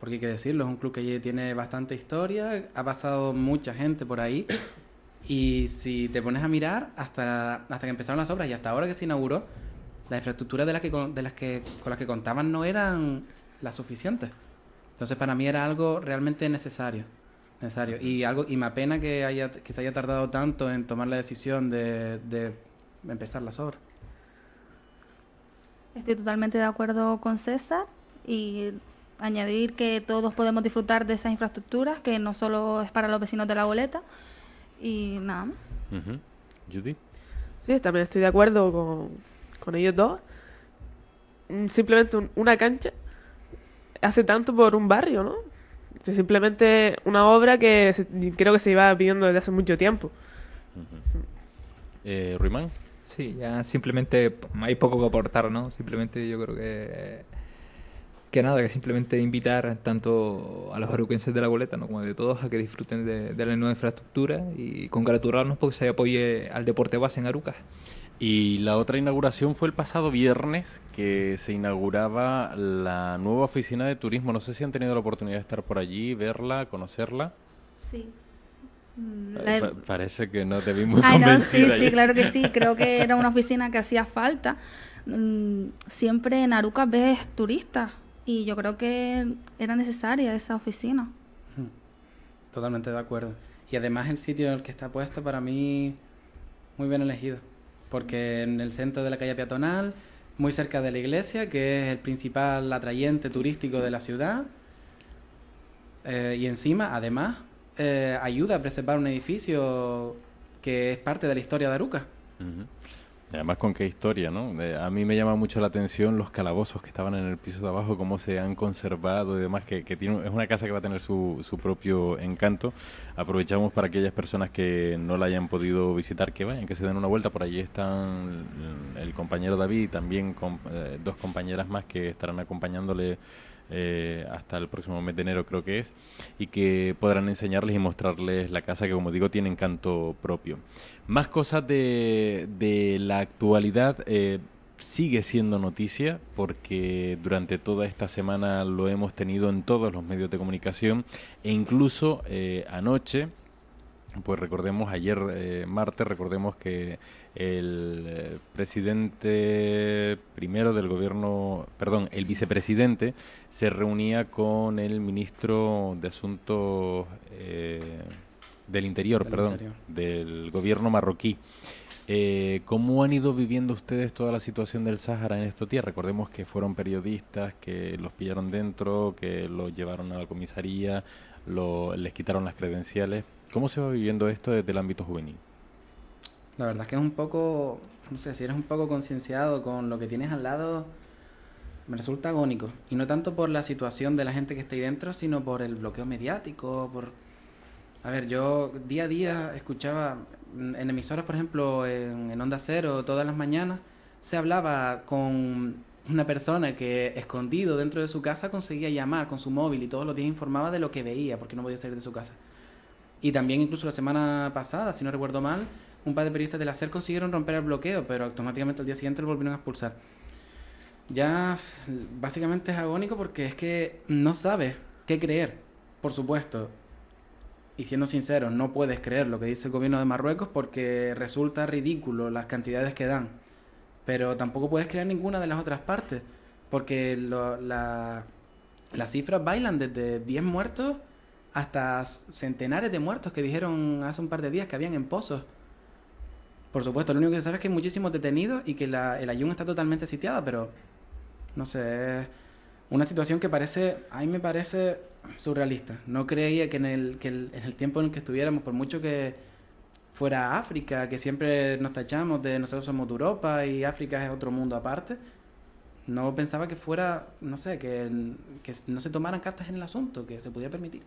porque hay que decirlo, es un club que tiene bastante historia, ha pasado mucha gente por ahí. Y si te pones a mirar, hasta, hasta que empezaron las obras y hasta ahora que se inauguró, la infraestructura de las que, de las que, con las que contaban no eran las suficientes. Entonces para mí era algo realmente necesario. necesario. Y, algo, y me apena que, haya, que se haya tardado tanto en tomar la decisión de, de empezar las obras. Estoy totalmente de acuerdo con César y añadir que todos podemos disfrutar de esas infraestructuras, que no solo es para los vecinos de la boleta. Y nada. Judy. Sí, también estoy de acuerdo con, con ellos dos. Mm, Simplemente un- una cancha hace tanto por un barrio, ¿no? Es simplemente una obra que se- creo que se iba pidiendo desde hace mucho tiempo. Eh, Ruimán. Sí, ya simplemente hay poco que aportar, ¿no? Simplemente yo creo que que nada, que simplemente invitar tanto a los aruquenses de la boleta, ¿no? como de todos, a que disfruten de, de la nueva infraestructura y congratularnos porque se apoye al deporte base en Arucas. Y la otra inauguración fue el pasado viernes, que se inauguraba la nueva oficina de turismo. No sé si han tenido la oportunidad de estar por allí, verla, conocerla. Sí. Pa- parece que no te vi muy Ay, no, sí, sí, claro que sí. Creo que era una oficina que hacía falta. Mm, Siempre en Aruca ves turistas y yo creo que era necesaria esa oficina. Totalmente de acuerdo. Y además el sitio en el que está puesto para mí muy bien elegido. Porque en el centro de la calle peatonal, muy cerca de la iglesia, que es el principal atrayente turístico de la ciudad. eh, y encima, además, eh, ayuda a preservar un edificio que es parte de la historia de Aruca. Además con qué historia, ¿no? Eh, a mí me llama mucho la atención los calabozos que estaban en el piso de abajo, cómo se han conservado y demás, que, que tiene, es una casa que va a tener su, su propio encanto. Aprovechamos para aquellas personas que no la hayan podido visitar, que vayan, que se den una vuelta. Por allí están el, compañero David y también com- eh, dos compañeras más que estarán acompañándole eh, hasta el próximo mes de enero creo que es, y que podrán enseñarles y mostrarles la casa que como digo tiene encanto propio. Más cosas de, de la actualidad. eh, sigue siendo noticia porque durante toda esta semana lo hemos tenido en todos los medios de comunicación e incluso eh, anoche pues recordemos, ayer eh, martes, recordemos que el eh, presidente primero del gobierno, perdón, el vicepresidente se reunía con el ministro de Asuntos eh, del Interior, Del perdón, Interior. del gobierno marroquí. Eh, ¿Cómo han ido viviendo ustedes toda la situación del Sáhara en estos días? Recordemos que fueron periodistas que los pillaron dentro, que los llevaron a la comisaría, lo- les quitaron las credenciales. ¿Cómo se va viviendo esto desde el ámbito juvenil? La verdad es que es un poco, no sé, si eres un poco concienciado con lo que tienes al lado, me resulta agónico. Y no tanto por la situación de la gente que está ahí dentro, sino por el bloqueo mediático, por... A ver, yo día a día escuchaba en emisoras, por ejemplo, en, en Onda Cero, todas las mañanas, se hablaba con una persona que escondido dentro de su casa conseguía llamar con su móvil y todos los días informaba de lo que veía porque no podía salir de su casa. Y también incluso la semana pasada, si no recuerdo mal, un par de periodistas de la SER consiguieron romper el bloqueo, pero automáticamente al día siguiente lo volvieron a expulsar. Ya básicamente es agónico porque es que no sabes qué creer, por supuesto. Y siendo sincero, no puedes creer lo que dice el gobierno de Marruecos porque resulta ridículo las cantidades que dan. Pero tampoco puedes creer ninguna de las otras partes, porque las cifras bailan desde 10 muertos hasta centenares de muertos que dijeron hace un par de días que habían en pozos. Por supuesto, lo único que se sabe es que hay muchísimos detenidos y que el Ayun está totalmente sitiada, pero no sé, una situación que parece, a mí me parece surrealista. No creía que en el, que el- en el tiempo en el que estuviéramos, por mucho que fuera África, que siempre nos tachamos de nosotros somos de Europa y África es otro mundo aparte, no pensaba que fuera, no sé, que, que no se tomaran cartas en el asunto, que se pudiera permitir.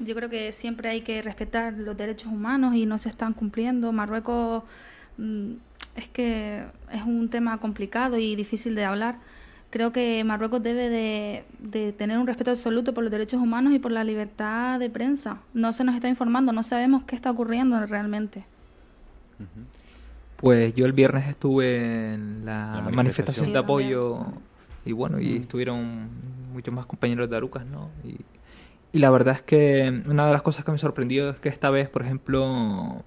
Yo creo que siempre hay que respetar los derechos humanos y no se están cumpliendo. Marruecos mm, es que es un tema complicado y difícil de hablar. Creo que Marruecos debe de, de tener un respeto absoluto por los derechos humanos y por la libertad de prensa. No se nos está informando, no sabemos qué está ocurriendo realmente. Pues yo el viernes estuve en la, La manifestación, manifestación. de apoyo y bueno, y estuvieron muchos más compañeros de Arucas, ¿no? Y, y la verdad es que una de las cosas que me sorprendió es que esta vez, por ejemplo,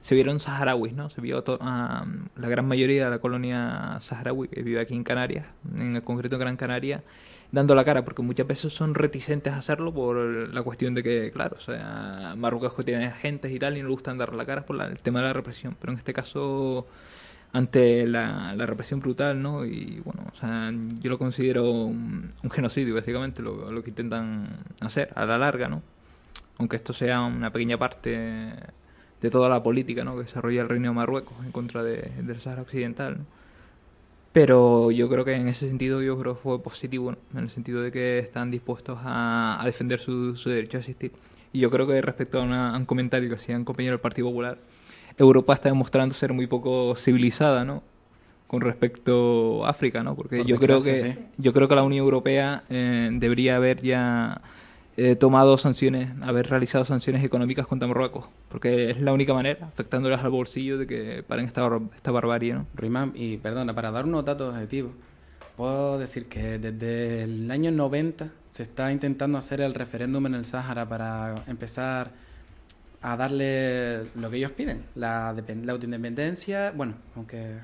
se vieron saharauis, ¿no? Se vio to- a la gran mayoría de la colonia saharaui que vive aquí en Canarias, en el concreto Gran Canaria, dando la cara, porque muchas veces son reticentes a hacerlo por la cuestión de que, claro, o sea, Marruecos tiene agentes y tal, y no le gustan dar la cara por la- el tema de la represión, pero en este caso ante la, la represión brutal, ¿no? Y bueno, o sea, yo lo considero un, un genocidio, básicamente, lo, lo que intentan hacer a la larga, ¿no? Aunque esto sea una pequeña parte de toda la política, ¿no? Que desarrolla el Reino de Marruecos en contra de, del Sahara Occidental, ¿no? Pero yo creo que en ese sentido yo creo que fue positivo, ¿no? en el sentido de que están dispuestos a, a defender su, su derecho a existir. Y yo creo que respecto a, una- a un comentario que hacía un compañero del Partido Popular, Europa está demostrando ser muy poco civilizada, ¿no? Con respecto a África, ¿no? Porque Por yo creo que sí. yo creo que la Unión Europea eh, debería haber ya eh, tomado sanciones, haber realizado sanciones económicas contra Marruecos, porque es la única manera, afectándolas al bolsillo, de que paren esta, bar- esta barbarie, ¿no? Ruimán, y perdona, para dar unos datos objetivos, puedo decir que desde el año 90 se está intentando hacer el referéndum en el Sáhara para empezar a darle lo que ellos piden, la, la autoindependencia, bueno, aunque...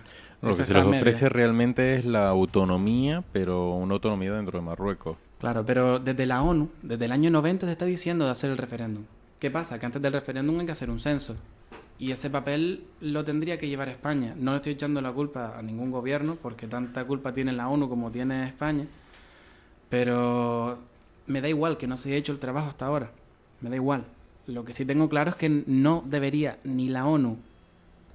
Lo que se está les ofrece realmente es la autonomía, pero una autonomía dentro de Marruecos. Claro, pero desde la ONU, desde el año 90 se está diciendo de hacer el referéndum. ¿Qué pasa? Que antes del referéndum hay que hacer un censo. Y ese papel lo tendría que llevar España. No le estoy echando la culpa a ningún gobierno, porque tanta culpa tiene la ONU como tiene España. Pero me da igual que no se haya hecho el trabajo hasta ahora. Me da igual. Lo que sí tengo claro es que no debería ni la ONU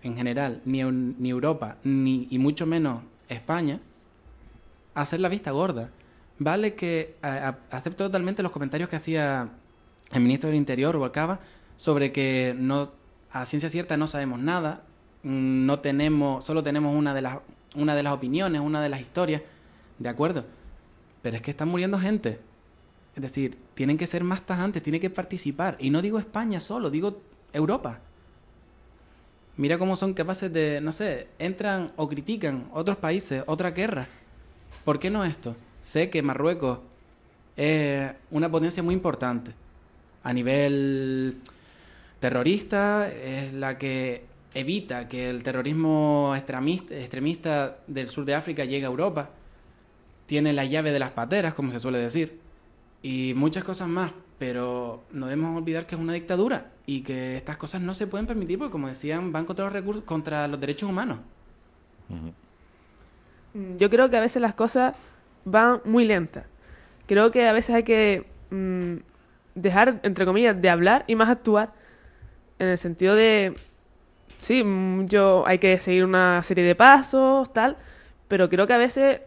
en general, ni, ni Europa, ni, y mucho menos España, hacer la vista gorda. Vale que a- acepto totalmente los comentarios que hacía el ministro del Interior, Rubalcaba, sobre que no a ciencia cierta no sabemos nada, mm, no tenemos, solo tenemos una de las una de las opiniones, una de las historias, de acuerdo. Pero es que están muriendo gente. Es decir, tienen que ser más tajantes, tienen que participar. Y no digo España solo, digo Europa. Mira cómo son capaces de, no sé, entran o critican otros países, otra guerra. ¿Por qué no esto? Sé que Marruecos es una potencia muy importante. A nivel terrorista, es la que evita que el terrorismo extremista, extremista del sur de África llegue a Europa. Tiene la llave de las pateras, como se suele decir. Y muchas cosas más. Pero no debemos olvidar que es una dictadura y que estas cosas no se pueden permitir porque, como decían, van contra los recursos, contra los derechos humanos. Yo creo que a veces las cosas van muy lentas. Creo que a veces hay que mm, dejar, entre comillas, de hablar y más actuar. En el sentido de, sí, mm, yo hay que seguir una serie de pasos, tal, pero creo que a veces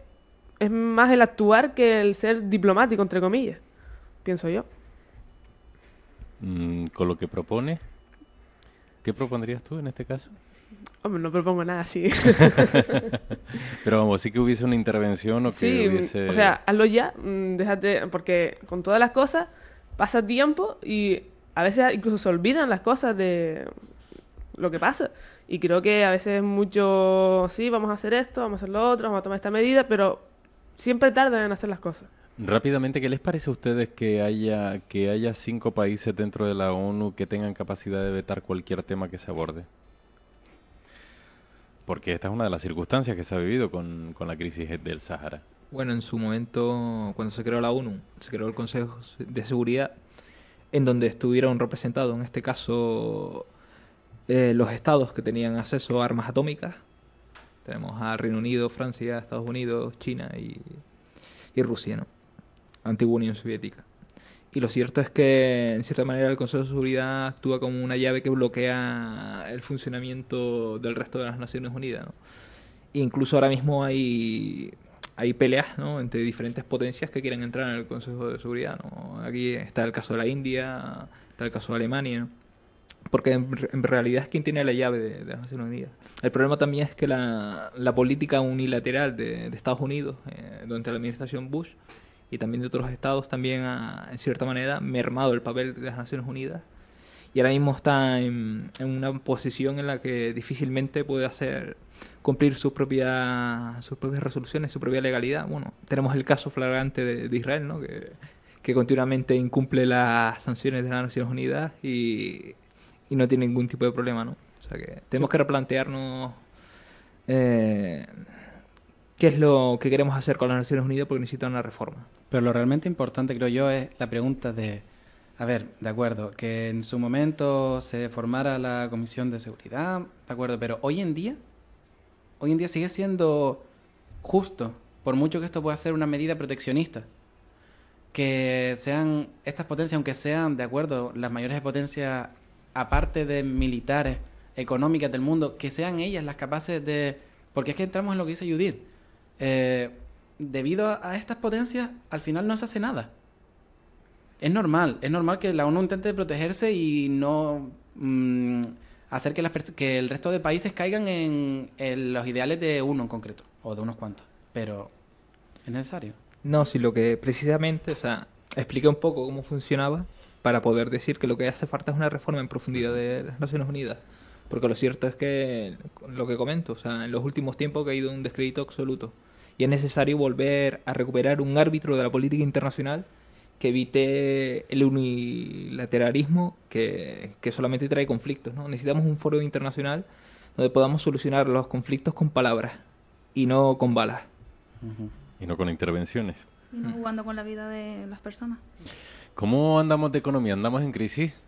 es más el actuar que el ser diplomático, entre comillas, pienso yo. Mm, Con lo que propone, ¿qué propondrías tú en este caso? Hombre, no propongo nada así. Pero vamos, sí que hubiese una intervención o que Sí, hubiese... o sea, hazlo ya, mm, déjate, porque con todas las cosas pasa tiempo y a veces incluso se olvidan las cosas de lo que pasa. Y creo que a veces mucho, sí, vamos a hacer esto, vamos a hacer lo otro, vamos a tomar esta medida, pero siempre tardan en hacer las cosas. Rápidamente, ¿qué les parece a ustedes que haya, que haya cinco países dentro de la ONU que tengan capacidad de vetar cualquier tema que se aborde? Porque esta es una de las circunstancias que se ha vivido con, con la crisis del Sahara. Bueno, en su momento, cuando se creó la ONU, se creó el Consejo de Seguridad, en donde estuvieron representados, en este caso, eh, los estados que tenían acceso a armas atómicas. Tenemos a Reino Unido, Francia, Estados Unidos, China y, y Rusia, ¿no? Antigua Unión Soviética. Y lo cierto es que, en cierta manera, el Consejo de Seguridad actúa como una llave que bloquea el funcionamiento del resto de las Naciones Unidas, ¿no? E incluso ahora mismo hay, hay peleas ¿no? entre diferentes potencias que quieren entrar en el Consejo de Seguridad. ¿no? Aquí está el caso de la India, está el caso de Alemania, porque en, en realidad es quien tiene la llave de, de las Naciones Unidas. El problema también es que la, la política unilateral de, de Estados Unidos eh, durante la administración Bush y también de otros estados también ha, en cierta manera mermado el papel de las Naciones Unidas y ahora mismo está en, en una posición en la que difícilmente puede hacer cumplir sus propias sus propias resoluciones, su propia legalidad. Bueno, tenemos el caso flagrante de, de Israel, ¿no? Que, que continuamente incumple las sanciones de las Naciones Unidas y, y no tiene ningún tipo de problema, ¿no? O sea que tenemos que replantearnos eh, qué es lo que queremos hacer con las Naciones Unidas porque necesitan una reforma. Pero lo realmente importante, creo yo, es la pregunta de, a ver, de acuerdo, que en su momento se formara la Comisión de Seguridad, de acuerdo, pero hoy en día, hoy en día sigue siendo justo, por mucho que esto pueda ser una medida proteccionista, que sean estas potencias, aunque sean, de acuerdo, las mayores potencias, aparte de militares, económicas del mundo, que sean ellas las capaces de... Porque es que entramos en lo que dice Judith. Eh, debido a, estas potencias, al final no se hace nada. Es normal, es normal que la ONU intente protegerse y no mm, hacer que, las que el resto de países caigan en, los ideales de uno en concreto, o de unos cuantos. Pero es necesario. No, sí, lo que precisamente, o sea, expliqué un poco cómo funcionaba para poder decir que lo que hace falta es una reforma en profundidad de las Naciones Unidas. Porque lo cierto es que, lo que comento, o sea, en los últimos tiempos ha caído un descrédito absoluto. Y es necesario volver a recuperar un árbitro de la política internacional que evite el unilateralismo que, que solamente trae conflictos. ¿no? Necesitamos un foro internacional donde podamos solucionar los conflictos con palabras y no con balas. Y no con intervenciones. Y no jugando con la vida de las personas. ¿Cómo andamos de economía? ¿Andamos en crisis?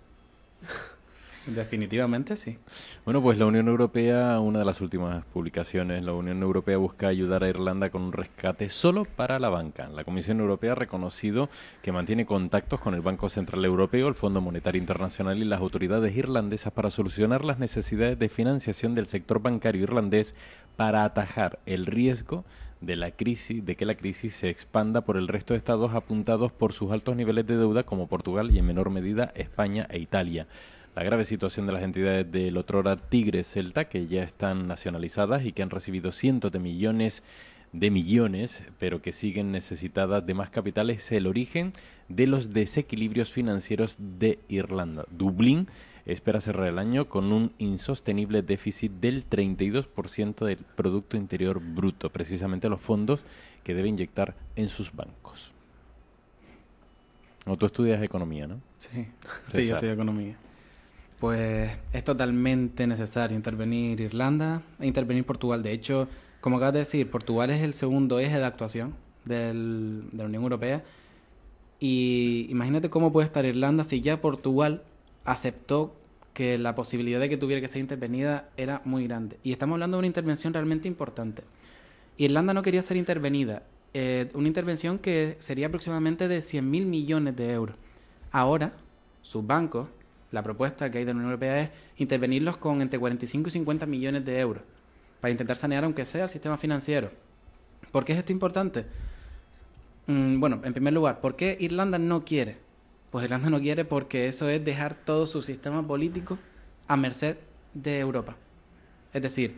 Definitivamente sí. Bueno, pues la Unión Europea, una de las últimas publicaciones, la Unión Europea busca ayudar a Irlanda con un rescate solo para la banca. La Comisión Europea ha reconocido que mantiene contactos con el Banco Central Europeo, el Fondo Monetario Internacional y las autoridades irlandesas para solucionar las necesidades de financiación del sector bancario irlandés para atajar el riesgo de la crisis, de que la crisis se expanda por el resto de estados apuntados por sus altos niveles de deuda como Portugal y en menor medida España e Italia la grave situación de las entidades del otrora Tigre Celta, que ya están nacionalizadas y que han recibido cientos de millones de millones, pero que siguen necesitadas de más capital, es el origen de los desequilibrios financieros de Irlanda. Dublín espera cerrar el año con un insostenible déficit del 32% del Producto Interior Bruto, precisamente los fondos que debe inyectar en sus bancos. No, tú estudias economía, ¿no? Sí, sí, yo estudio economía. Pues es totalmente necesario intervenir Irlanda e intervenir Portugal. De hecho, como acabas de decir, Portugal es el segundo eje de actuación del- de la Unión Europea. Y imagínate cómo puede estar Irlanda si ya Portugal aceptó que la posibilidad de que tuviera que ser intervenida era muy grande. Y estamos hablando de una intervención realmente importante. Irlanda no quería ser intervenida. eh, una intervención que sería aproximadamente de 100.000 millones de euros. Ahora, sus bancos, la propuesta que hay de la Unión Europea es intervenirlos con entre 45 y 50 millones de euros para intentar sanear, aunque sea, el sistema financiero. ¿Por qué es esto importante? Mm, bueno, en primer lugar, ¿por qué Irlanda no quiere? Pues Irlanda no quiere porque eso es dejar todo su sistema político a merced de Europa. Es decir,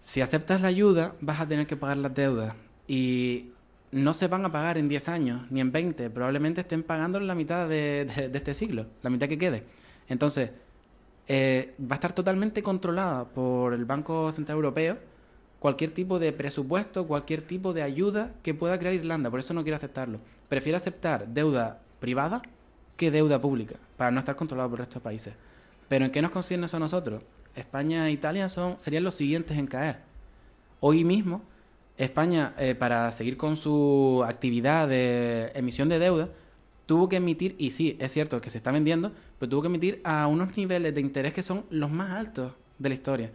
si aceptas la ayuda, vas a tener que pagar las deudas. Y no se van a pagar en 10 años, ni en 20. Probablemente estén pagando la mitad de, este siglo, la mitad que quede. Entonces, eh, va a estar totalmente controlada por el Banco Central Europeo cualquier tipo de presupuesto, cualquier tipo de ayuda que pueda crear Irlanda. Por eso no quiere aceptarlo. Prefiere aceptar deuda privada que deuda pública, para no estar controlado por de países. Pero ¿en qué nos concierne eso a nosotros? España e Italia son, serían los siguientes en caer. Hoy mismo, España, eh, para seguir con su actividad de emisión de deuda, tuvo que emitir, y sí, es cierto que se está vendiendo, pero tuvo que emitir a unos niveles de interés que son los más altos de la historia.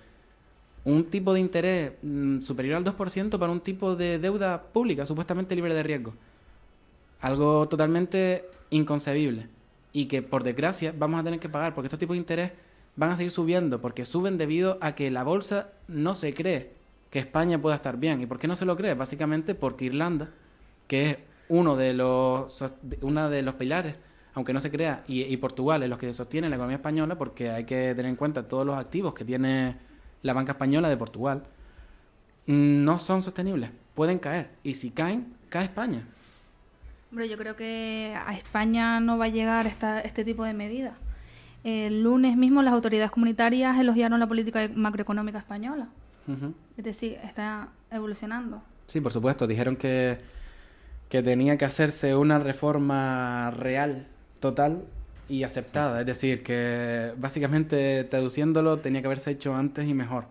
Un tipo de interés mm, superior al 2% para un tipo de deuda pública, supuestamente libre de riesgo. Algo totalmente inconcebible. Y que por desgracia vamos a tener que pagar, porque estos tipos de interés van a seguir subiendo, porque suben debido a que la bolsa no se cree que España pueda estar bien. ¿Y por qué no se lo cree? Básicamente porque Irlanda, que es uno de los, una de los pilares, aunque no se crea, y, y Portugal es los que sostienen la economía española, porque hay que tener en cuenta todos los activos que tiene la banca española de Portugal, mm, no son sostenibles, pueden caer. Y si caen, cae España. Hombre, yo creo que a España no va a llegar esta, este tipo de medidas. El lunes mismo las autoridades comunitarias elogiaron la política macroeconómica española. Es decir, está evolucionando. Sí, por supuesto. Dijeron que, que tenía que hacerse una reforma real, total y aceptada. Es decir, que básicamente traduciéndolo tenía que haberse hecho antes y mejor.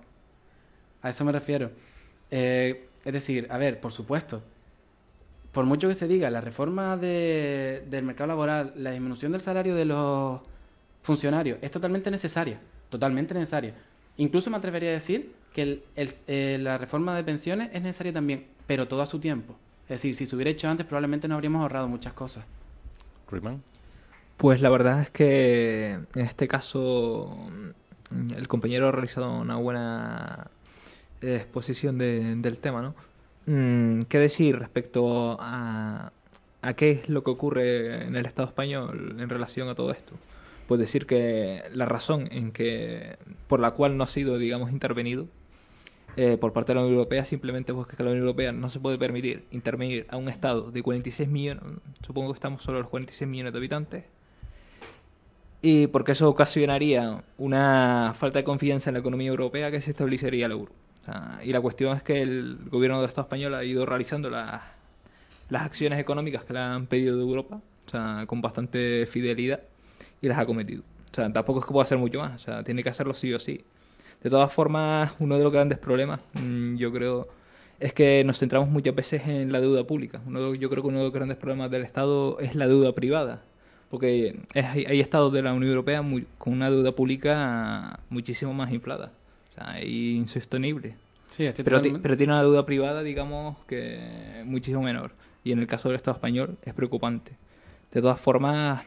A eso me refiero. Eh, es decir, a ver, por supuesto, por mucho que se diga, la reforma de- del mercado laboral, la disminución del salario de los funcionarios es totalmente necesaria, totalmente necesaria. Incluso me atrevería a decir que el- el- eh, la reforma de pensiones es necesaria también, pero todo a su tiempo. Es decir, si se hubiera hecho antes probablemente nos habríamos ahorrado muchas cosas. Ruimán. Pues la verdad es que en este caso el compañero ha realizado una buena exposición de- del tema, ¿no? Mm, ¿Qué decir respecto a, a qué es lo que ocurre en el Estado español en relación a todo esto? Pues decir que la razón en que por la cual no ha sido, digamos, intervenido eh, por parte de la Unión Europea simplemente pues que la Unión Europea no se puede permitir intervenir a un Estado de 46 millones, supongo que estamos solo los 46 millones de habitantes, y porque eso ocasionaría una falta de confianza en la economía europea que se establecería el euro. O sea, y la cuestión es que el gobierno del Estado español ha ido realizando las, las acciones económicas que le han pedido de Europa, o sea, con bastante fidelidad, y las ha cometido. O sea, tampoco es que pueda hacer mucho más, o sea, tiene que hacerlo sí o sí. De todas formas, uno de los grandes problemas, mm, yo creo, es que nos centramos muchas veces en la deuda pública. Uno, de- yo creo que uno de los grandes problemas del Estado es la deuda privada, porque hay, hay estados de la Unión Europea muy- con una deuda pública muchísimo más inflada, o sea, es insostenible. Sí, estoy Pero, totalmente- pero tiene una deuda privada, digamos, que muchísimo menor. Y en el caso del Estado español es preocupante. De todas formas,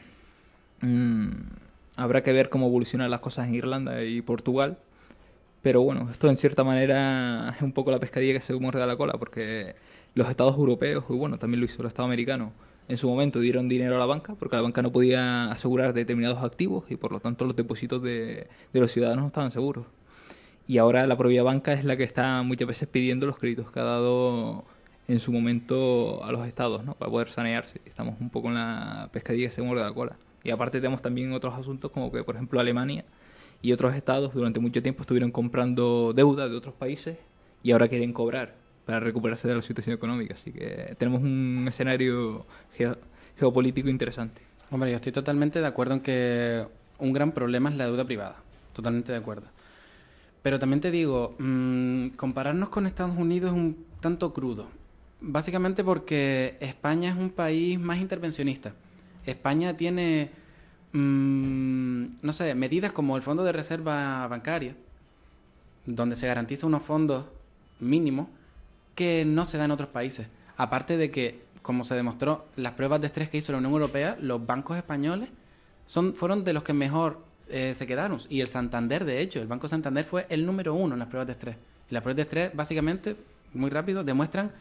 mm, habrá que ver cómo evolucionan las cosas en Irlanda y Portugal. Pero bueno, esto en cierta manera es un poco la pescadilla que se muerde la cola, porque los estados europeos, y bueno, también lo hizo el Estado americano, en su momento dieron dinero a la banca, porque la banca no podía asegurar determinados activos y por lo tanto los depósitos de, los ciudadanos no estaban seguros. Y ahora la propia banca es la que está muchas veces pidiendo los créditos que ha dado en su momento a los estados, ¿no? Para poder sanearse. Estamos un poco en la pescadilla que se muerde la cola. Y aparte tenemos también otros asuntos como que, por ejemplo, Alemania y otros estados durante mucho tiempo estuvieron comprando deuda de otros países y ahora quieren cobrar para recuperarse de la situación económica. Así que tenemos un escenario geo- geopolítico interesante. Hombre, yo estoy totalmente de acuerdo en que un gran problema es la deuda privada. Totalmente de acuerdo. Pero también te digo, mm, compararnos con Estados Unidos es un tanto crudo. Básicamente porque España es un país más intervencionista. España tiene, mm, no sé, medidas como el Fondo de Reserva Bancaria, donde se garantiza unos fondos mínimos que no se da en otros países. Aparte de que, como se demostró, las pruebas de estrés que hizo la Unión Europea, los bancos españoles son, fueron de los que mejor eh, se quedaron. Y el Santander, de hecho, el Banco Santander fue el número uno en las pruebas de estrés. Y las pruebas de estrés, básicamente, muy rápido, demuestran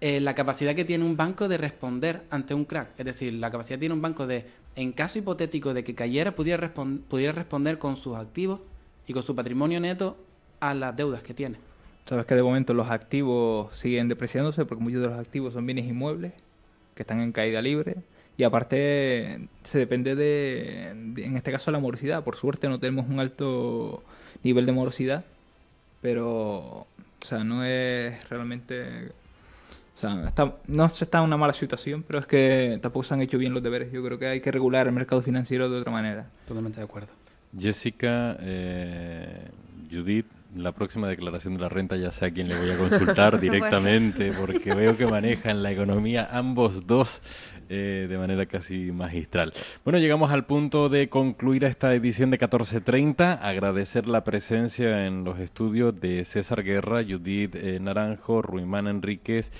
eh, la capacidad que tiene un banco de responder ante un crack. Es decir, la capacidad que tiene un banco de, en caso hipotético de que cayera, pudiera, respon- pudiera responder con sus activos y con su patrimonio neto a las deudas que tiene. Sabes que de momento los activos siguen depreciándose porque muchos de los activos son bienes inmuebles que están en caída libre y aparte se depende de, de- en este caso, la morosidad. Por suerte no tenemos un alto nivel de morosidad, pero o sea, no es realmente... O sea, está- no se está en una mala situación, pero es que tampoco se han hecho bien los deberes. Yo creo que hay que regular el mercado financiero de otra manera. Totalmente de acuerdo. Jessica, eh, Judith, la próxima declaración de la renta ya sé a quién le voy a consultar directamente, porque veo que manejan la economía ambos dos eh, de manera casi magistral. Bueno, llegamos al punto de concluir esta edición de 1430. Agradecer la presencia en los estudios de César Guerra, Judith eh, Naranjo, Ruimán Enríquez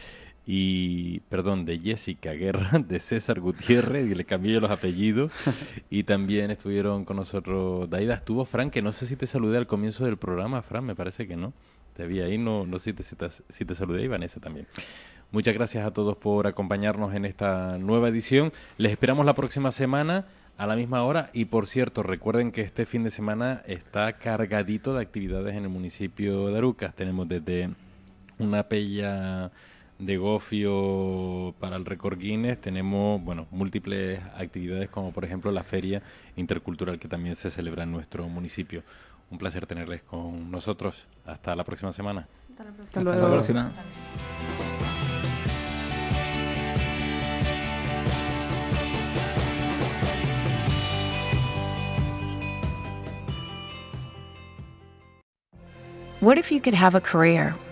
y, perdón, de Jessica Guerra, de César Gutiérrez, y le cambié los apellidos. Y también estuvieron con nosotros, Daida estuvo Fran, que no sé si te saludé al comienzo del programa, Fran, me parece que no. Te vi ahí, no, no sé si te, si te, si te saludé, y Vanessa también. Muchas gracias a todos por acompañarnos en esta nueva edición. Les esperamos la próxima semana a la misma hora. Y por cierto, recuerden que este fin de semana está cargadito de actividades en el municipio de Arucas. Tenemos desde una pella de gofio para el récord Guinness, tenemos bueno, múltiples actividades como por ejemplo la feria intercultural que también se celebra en nuestro municipio. Un placer tenerles con nosotros. Hasta la próxima semana. Hasta la próxima. Hasta Hasta la próxima. What if you could have a career